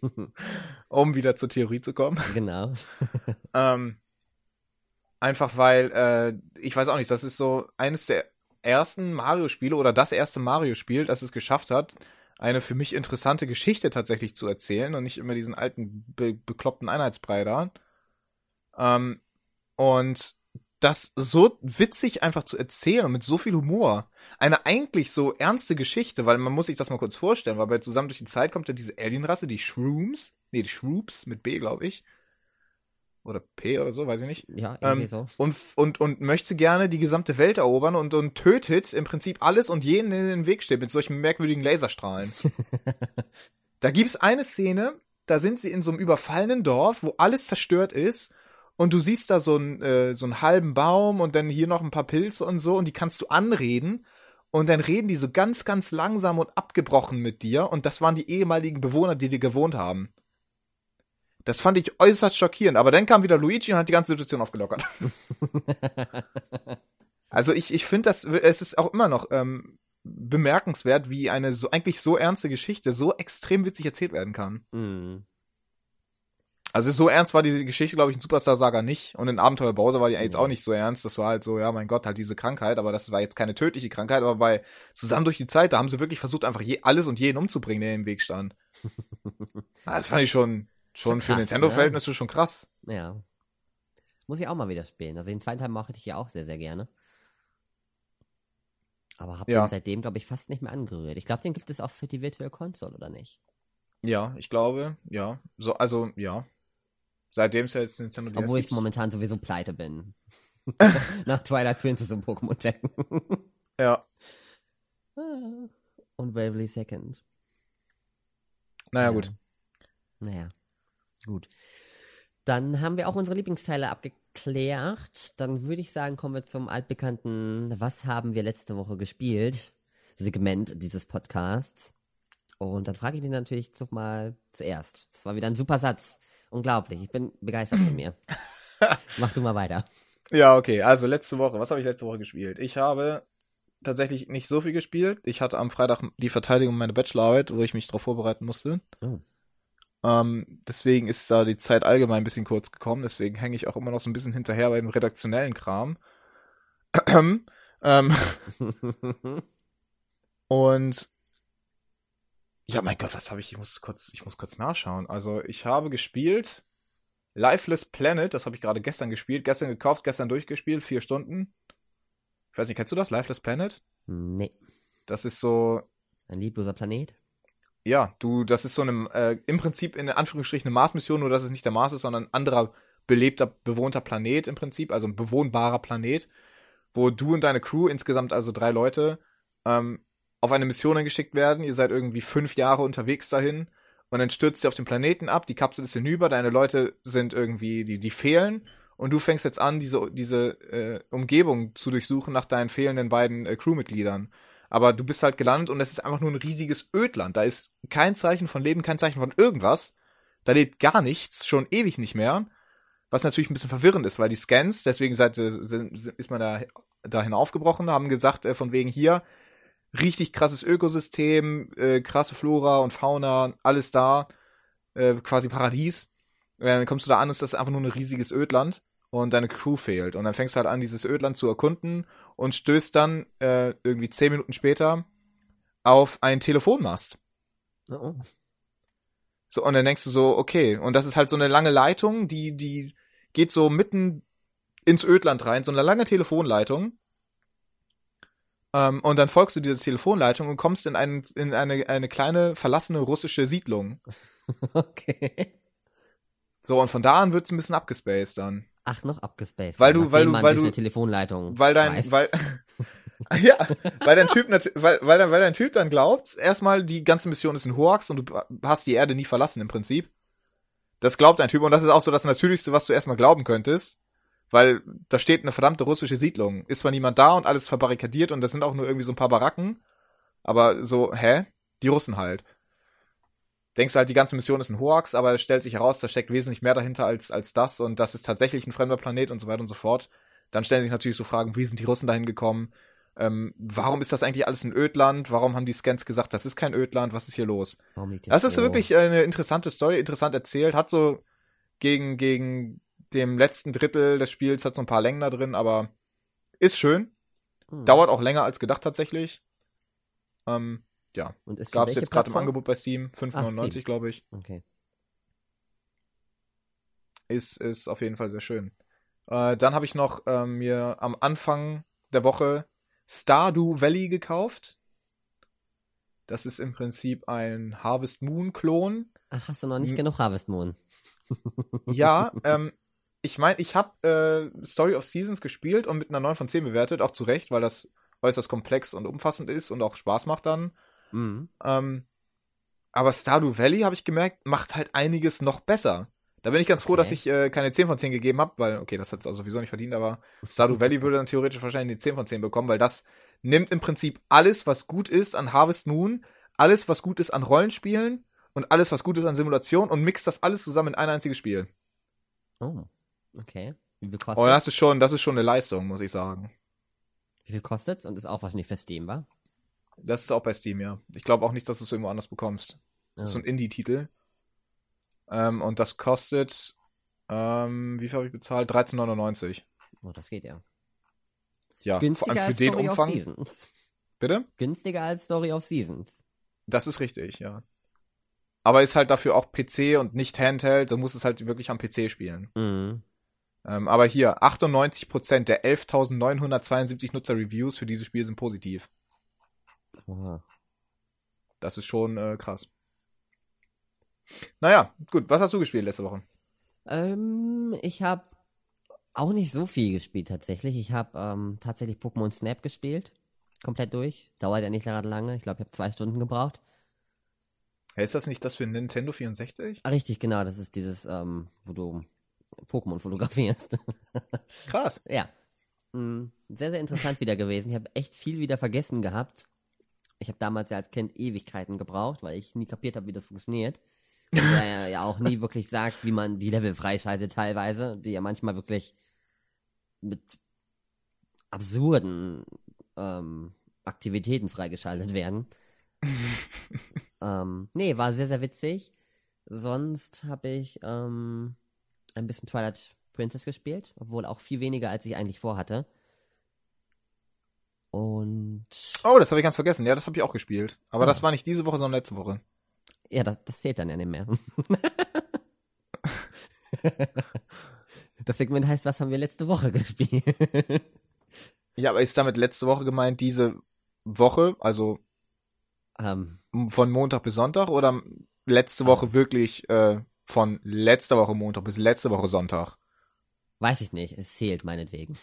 um wieder zur Theorie zu kommen. Genau. ähm, einfach weil, äh, ich weiß auch nicht, das ist so eines der ersten Mario-Spiele oder das erste Mario-Spiel, das es geschafft hat, eine für mich interessante Geschichte tatsächlich zu erzählen und nicht immer diesen alten, be bekloppten Einheitsbrei da. Ähm, und das so witzig einfach zu erzählen mit so viel Humor. Eine eigentlich so ernste Geschichte, weil man muss sich das mal kurz vorstellen, weil bei Zusammen durch die Zeit kommt ja diese Alienrasse, die Shrooms, nee, die Shroops mit B, glaube ich. Oder P oder so, weiß ich nicht. Ja, irgendwie ähm, so. Und, und, und möchte gerne die gesamte Welt erobern und, und tötet im Prinzip alles und jeden in den Weg steht mit solchen merkwürdigen Laserstrahlen. da gibt's eine Szene, da sind sie in so einem überfallenen Dorf, wo alles zerstört ist und du siehst da so, ein, äh, so einen halben Baum und dann hier noch ein paar Pilze und so und die kannst du anreden und dann reden die so ganz, ganz langsam und abgebrochen mit dir und das waren die ehemaligen Bewohner, die dir gewohnt haben. Das fand ich äußerst schockierend, aber dann kam wieder Luigi und hat die ganze Situation aufgelockert. also ich, ich finde das, es ist auch immer noch ähm, bemerkenswert, wie eine so eigentlich so ernste Geschichte so extrem witzig erzählt werden kann. Mhm. Also so ernst war diese Geschichte, glaube ich, in Superstar Saga nicht. Und in Abenteuer Bowser war die jetzt auch nicht so ernst. Das war halt so, ja, mein Gott, halt diese Krankheit. Aber das war jetzt keine tödliche Krankheit. Aber bei Zusammen durch die Zeit, da haben sie wirklich versucht, einfach je, alles und jeden umzubringen, der im Weg stand. das fand ich schon, schon, für Nintendo-Verhältnisse ne? schon krass. Ja. Muss ich auch mal wieder spielen. Also den zweiten Teil mache ich ja auch sehr, sehr gerne. Aber habe ja. den seitdem, glaube ich, fast nicht mehr angerührt. Ich glaube, den gibt es auch für die Virtual Console, oder nicht? Ja, ich glaube, ja. So, also, ja. Seitdem es ja jetzt Nintendo DS Obwohl ich momentan sowieso pleite bin. Nach Twilight Princess und Pokémon Tech. ja. und Waverly Second. Naja, Ja. gut. Naja, gut. Dann haben wir auch unsere Lieblingsteile abgeklärt. Dann würde ich sagen, kommen wir zum altbekannten Was haben wir letzte Woche gespielt? Segment dieses Podcasts. Und dann frage ich dich natürlich jetzt noch mal zuerst. Das war wieder ein super Satz. Unglaublich. Ich bin begeistert von mir. Mach du mal weiter. Ja, okay. Also letzte Woche. Was habe ich letzte Woche gespielt? Ich habe tatsächlich nicht so viel gespielt. Ich hatte am Freitag die Verteidigung meiner Bachelorarbeit, wo ich mich darauf vorbereiten musste. Oh. Ähm, deswegen ist da die Zeit allgemein ein bisschen kurz gekommen. Deswegen hänge ich auch immer noch so ein bisschen hinterher bei dem redaktionellen Kram. ähm, und ja, mein Gott, was habe ich? Ich muss kurz, ich muss kurz nachschauen. Also ich habe gespielt Lifeless Planet. Das habe ich gerade gestern gespielt, gestern gekauft, gestern durchgespielt, vier Stunden. Ich weiß nicht, kennst du das? Lifeless Planet? nee. Das ist so, Ein liebloser Planet? ja, du, das ist so eine, äh, im Prinzip in Anführungsstrichen eine Mars-Mission, nur dass es nicht der Mars ist, sondern ein anderer belebter, bewohnter Planet im Prinzip, also ein bewohnbarer Planet, wo du und deine Crew, insgesamt also drei Leute, ähm, auf eine Mission geschickt werden. Ihr seid irgendwie fünf Jahre unterwegs dahin und dann stürzt ihr auf den Planeten ab, die Kapsel ist hinüber, deine Leute sind irgendwie, die, die fehlen und du fängst jetzt an, diese, diese äh, Umgebung zu durchsuchen nach deinen fehlenden beiden äh, Crewmitgliedern. Aber du bist halt gelandet und es ist einfach nur ein riesiges Ödland. Da ist kein Zeichen von Leben, kein Zeichen von irgendwas. Da lebt gar nichts, schon ewig nicht mehr. Was natürlich ein bisschen verwirrend ist, weil die Scans, deswegen seid, äh, sind, ist man da dahin aufgebrochen, haben gesagt, äh, von wegen hier, richtig krasses Ökosystem, äh, krasse Flora und Fauna, alles da, äh, quasi Paradies. Äh, dann kommst du da an, ist das einfach nur ein riesiges Ödland und deine Crew fehlt. Und dann fängst du halt an, dieses Ödland zu erkunden und stößt dann äh, irgendwie zehn Minuten später auf einen Telefonmast. Oh. So, und dann denkst du so, okay, und das ist halt so eine lange Leitung, die, die geht so mitten ins Ödland rein, so eine lange Telefonleitung. Ähm, und dann folgst du dieser Telefonleitung und kommst in, einen, in eine, eine kleine verlassene russische Siedlung. Okay. So, und von da an wird's ein bisschen abgespaced dann. Ach, noch abgespaced. Weil du- weil du- weil du- Telefonleitung Weil dein, weiß. weil, ja, weil dein Typ, weil, weil, dein- weil dein Typ dann glaubt, erstmal die ganze Mission ist ein Hoax und du hast die Erde nie verlassen im Prinzip. Das glaubt dein Typ und das ist auch so das Natürlichste, was du erstmal glauben könntest. Weil da steht eine verdammte russische Siedlung. Ist zwar niemand da und alles verbarrikadiert und das sind auch nur irgendwie so ein paar Baracken. Aber so, hä? Die Russen halt. Denkst halt, die ganze Mission ist ein Hoax, aber es stellt sich heraus, da steckt wesentlich mehr dahinter als, als das und das ist tatsächlich ein fremder Planet und so weiter und so fort. Dann stellen sich natürlich so Fragen, wie sind die Russen dahin gekommen? Ähm, warum ist das eigentlich alles ein Ödland? Warum haben die Scans gesagt, das ist kein Ödland? Was ist hier los? Das ist so? wirklich eine interessante Story, interessant erzählt. Hat so gegen, gegen dem letzten Drittel des Spiels hat so ein paar Längen da drin, aber ist schön. Hm. Dauert auch länger als gedacht tatsächlich. Ähm, ja, Und ist für gab es welche jetzt gerade im? Angebot bei Steam. 5,99 Steam. glaube ich. Okay. Ist, ist auf jeden Fall sehr schön. Äh, dann habe ich noch ähm, mir am Anfang der Woche Stardew Valley gekauft. Das ist im Prinzip ein Harvest Moon Klon. Ach, hast du noch nicht Hm. genug Harvest Moon? Ja, ähm, ich meine, ich habe äh, Story of Seasons gespielt und mit einer 9 von 10 bewertet, auch zu Recht, weil das äußerst komplex und umfassend ist und auch Spaß macht dann. Mhm. Ähm, aber Stardew Valley, habe ich gemerkt, macht halt einiges noch besser. Da bin ich ganz froh, Okay. dass ich äh, keine 10 von 10 gegeben habe, weil, okay, das hat es auch sowieso nicht verdient, aber Stardew Valley würde dann theoretisch wahrscheinlich eine 10 von 10 bekommen, weil das nimmt im Prinzip alles, was gut ist an Harvest Moon, alles, was gut ist an Rollenspielen und alles, was gut ist an Simulation und mixt das alles zusammen in ein einziges Spiel. Oh, okay. Wie viel kostet Und das ist schon, das ist schon eine Leistung, muss ich sagen. Wie viel kostet's? Und ist auch wahrscheinlich für Steam, wa? Das ist auch bei Steam, ja. Ich glaube auch nicht, dass du es irgendwo anders bekommst. Das ist so Oh. ein Indie-Titel. Ähm, und das kostet, ähm, wie viel habe ich bezahlt? 13,99. oh, das geht ja. Ja, vor Günstiger allem für als den Story of Umfang. Seasons. Bitte? Günstiger als Story of Seasons. Das ist richtig, ja. Aber ist halt dafür auch PC und nicht Handheld, so muss es halt wirklich am PC spielen. Mhm. Ähm, aber hier, 98% der 11.972 Nutzer-Reviews für dieses Spiel sind positiv. Oha. Das ist schon äh, krass. Naja, gut, was hast du gespielt letzte Woche? Ähm, ich habe auch nicht so viel gespielt tatsächlich. Ich habe ähm, tatsächlich Pokémon Snap gespielt. komplett durch. Dauert ja nicht gerade lange. Ich glaube, ich habe zwei Stunden gebraucht. Ist das nicht das für Nintendo 64? Ah, richtig, genau. Das ist dieses, ähm, wo du Pokémon fotografierst. Krass. ja. Mhm. Sehr, sehr interessant wieder gewesen. Ich habe echt viel wieder vergessen gehabt. Ich habe damals ja als Kind Ewigkeiten gebraucht, weil ich nie kapiert habe, wie das funktioniert. Und er ja auch nie wirklich sagt, wie man die Level freischaltet teilweise, die ja manchmal wirklich mit absurden ähm, Aktivitäten freigeschaltet werden. ähm, nee, war sehr, sehr witzig. Sonst habe ich ähm, ein bisschen Twilight Princess gespielt, obwohl auch viel weniger, als ich eigentlich vorhatte. Und Oh, das habe ich ganz vergessen. Ja, das habe ich auch gespielt. Aber das war nicht diese Woche, sondern letzte Woche. ja, das, das zählt dann ja nicht mehr. das Segment heißt, was haben wir letzte Woche gespielt? Ja, aber ist damit letzte Woche gemeint, diese Woche, also ähm, von Montag bis Sonntag oder letzte Woche wirklich äh, von letzter Woche Montag bis letzte Woche Sonntag? weiß ich nicht, es zählt meinetwegen.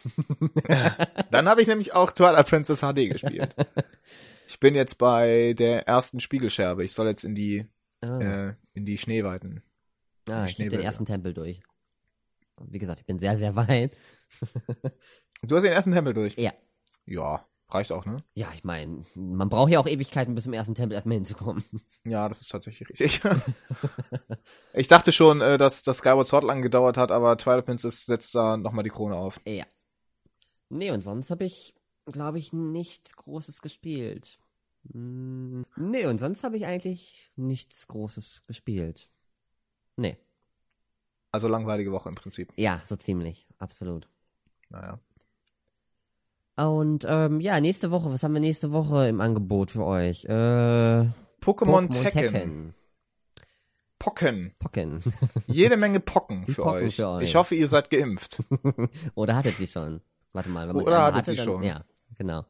Dann habe ich nämlich auch Twilight Princess HD gespielt. Ich bin jetzt bei der ersten Spiegelscherbe. Ich soll jetzt in die Ah, äh, in die Schneeweiten. ah, ich habe den ersten Tempel durch. Wie gesagt, ich bin sehr, sehr weit. Du hast den ersten Tempel durch. Ja. Ja, reicht auch, ne? Ja, ich meine, man braucht ja auch Ewigkeiten, bis zum ersten Tempel erstmal hinzukommen. Ja, das ist tatsächlich richtig. ich dachte schon, äh, dass das Skyward Sword lang gedauert hat, aber Twilight Princess setzt da nochmal die Krone auf. Ja. Nee, und sonst habe ich, glaube ich, nichts Großes gespielt. Hm, Nee, und sonst habe ich eigentlich nichts Großes gespielt. Nee. Also langweilige Woche im Prinzip. Ja, so ziemlich. Absolut. Naja. Und ähm, ja, nächste Woche, was haben wir nächste Woche im Angebot für euch? Äh, Pokémon, Pokémon Tekken. Pocken. Pocken. Jede Menge Pocken für, Pocken euch. für euch. Ich hoffe, ihr seid geimpft. Oder hattet sie schon? Warte mal. Wenn man Oder hattet sie dann, schon. Ja, genau.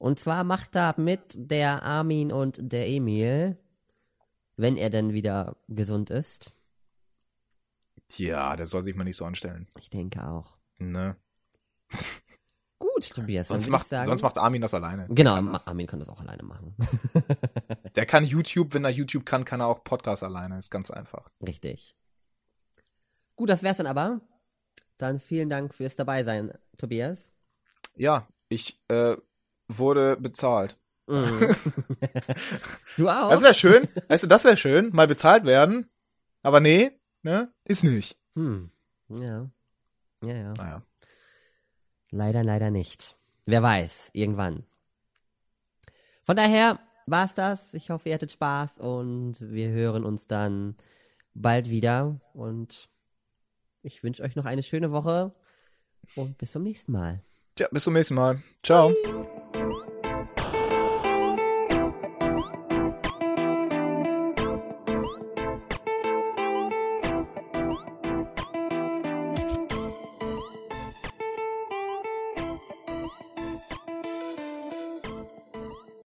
Und zwar macht da mit der Armin und der Emil, wenn er denn wieder gesund ist. Tja, der soll sich mal nicht so anstellen. Ich denke auch. Ne? Gut, Tobias. Sonst macht, sagen, sonst macht Armin das alleine. Genau, Kann das. Armin kann das auch alleine machen. Der kann YouTube, wenn er YouTube kann, kann er auch Podcast alleine. Ist ganz einfach. Richtig. Gut, das wär's dann aber. Dann vielen Dank fürs Dabeisein, Tobias. Ja, ich äh, wurde bezahlt. Mhm. du auch? Das wäre schön. weißt du, das wäre schön. Mal bezahlt werden. Aber nee, ne? Ist nicht. hm. Ja. Ja, ja. Naja. Leider, leider nicht. Wer weiß, irgendwann. Von daher war's das. Ich hoffe, ihr hattet Spaß und wir hören uns dann bald wieder. Und ich wünsche euch noch eine schöne Woche und bis zum nächsten Mal. Tja, bis zum nächsten Mal. Ciao.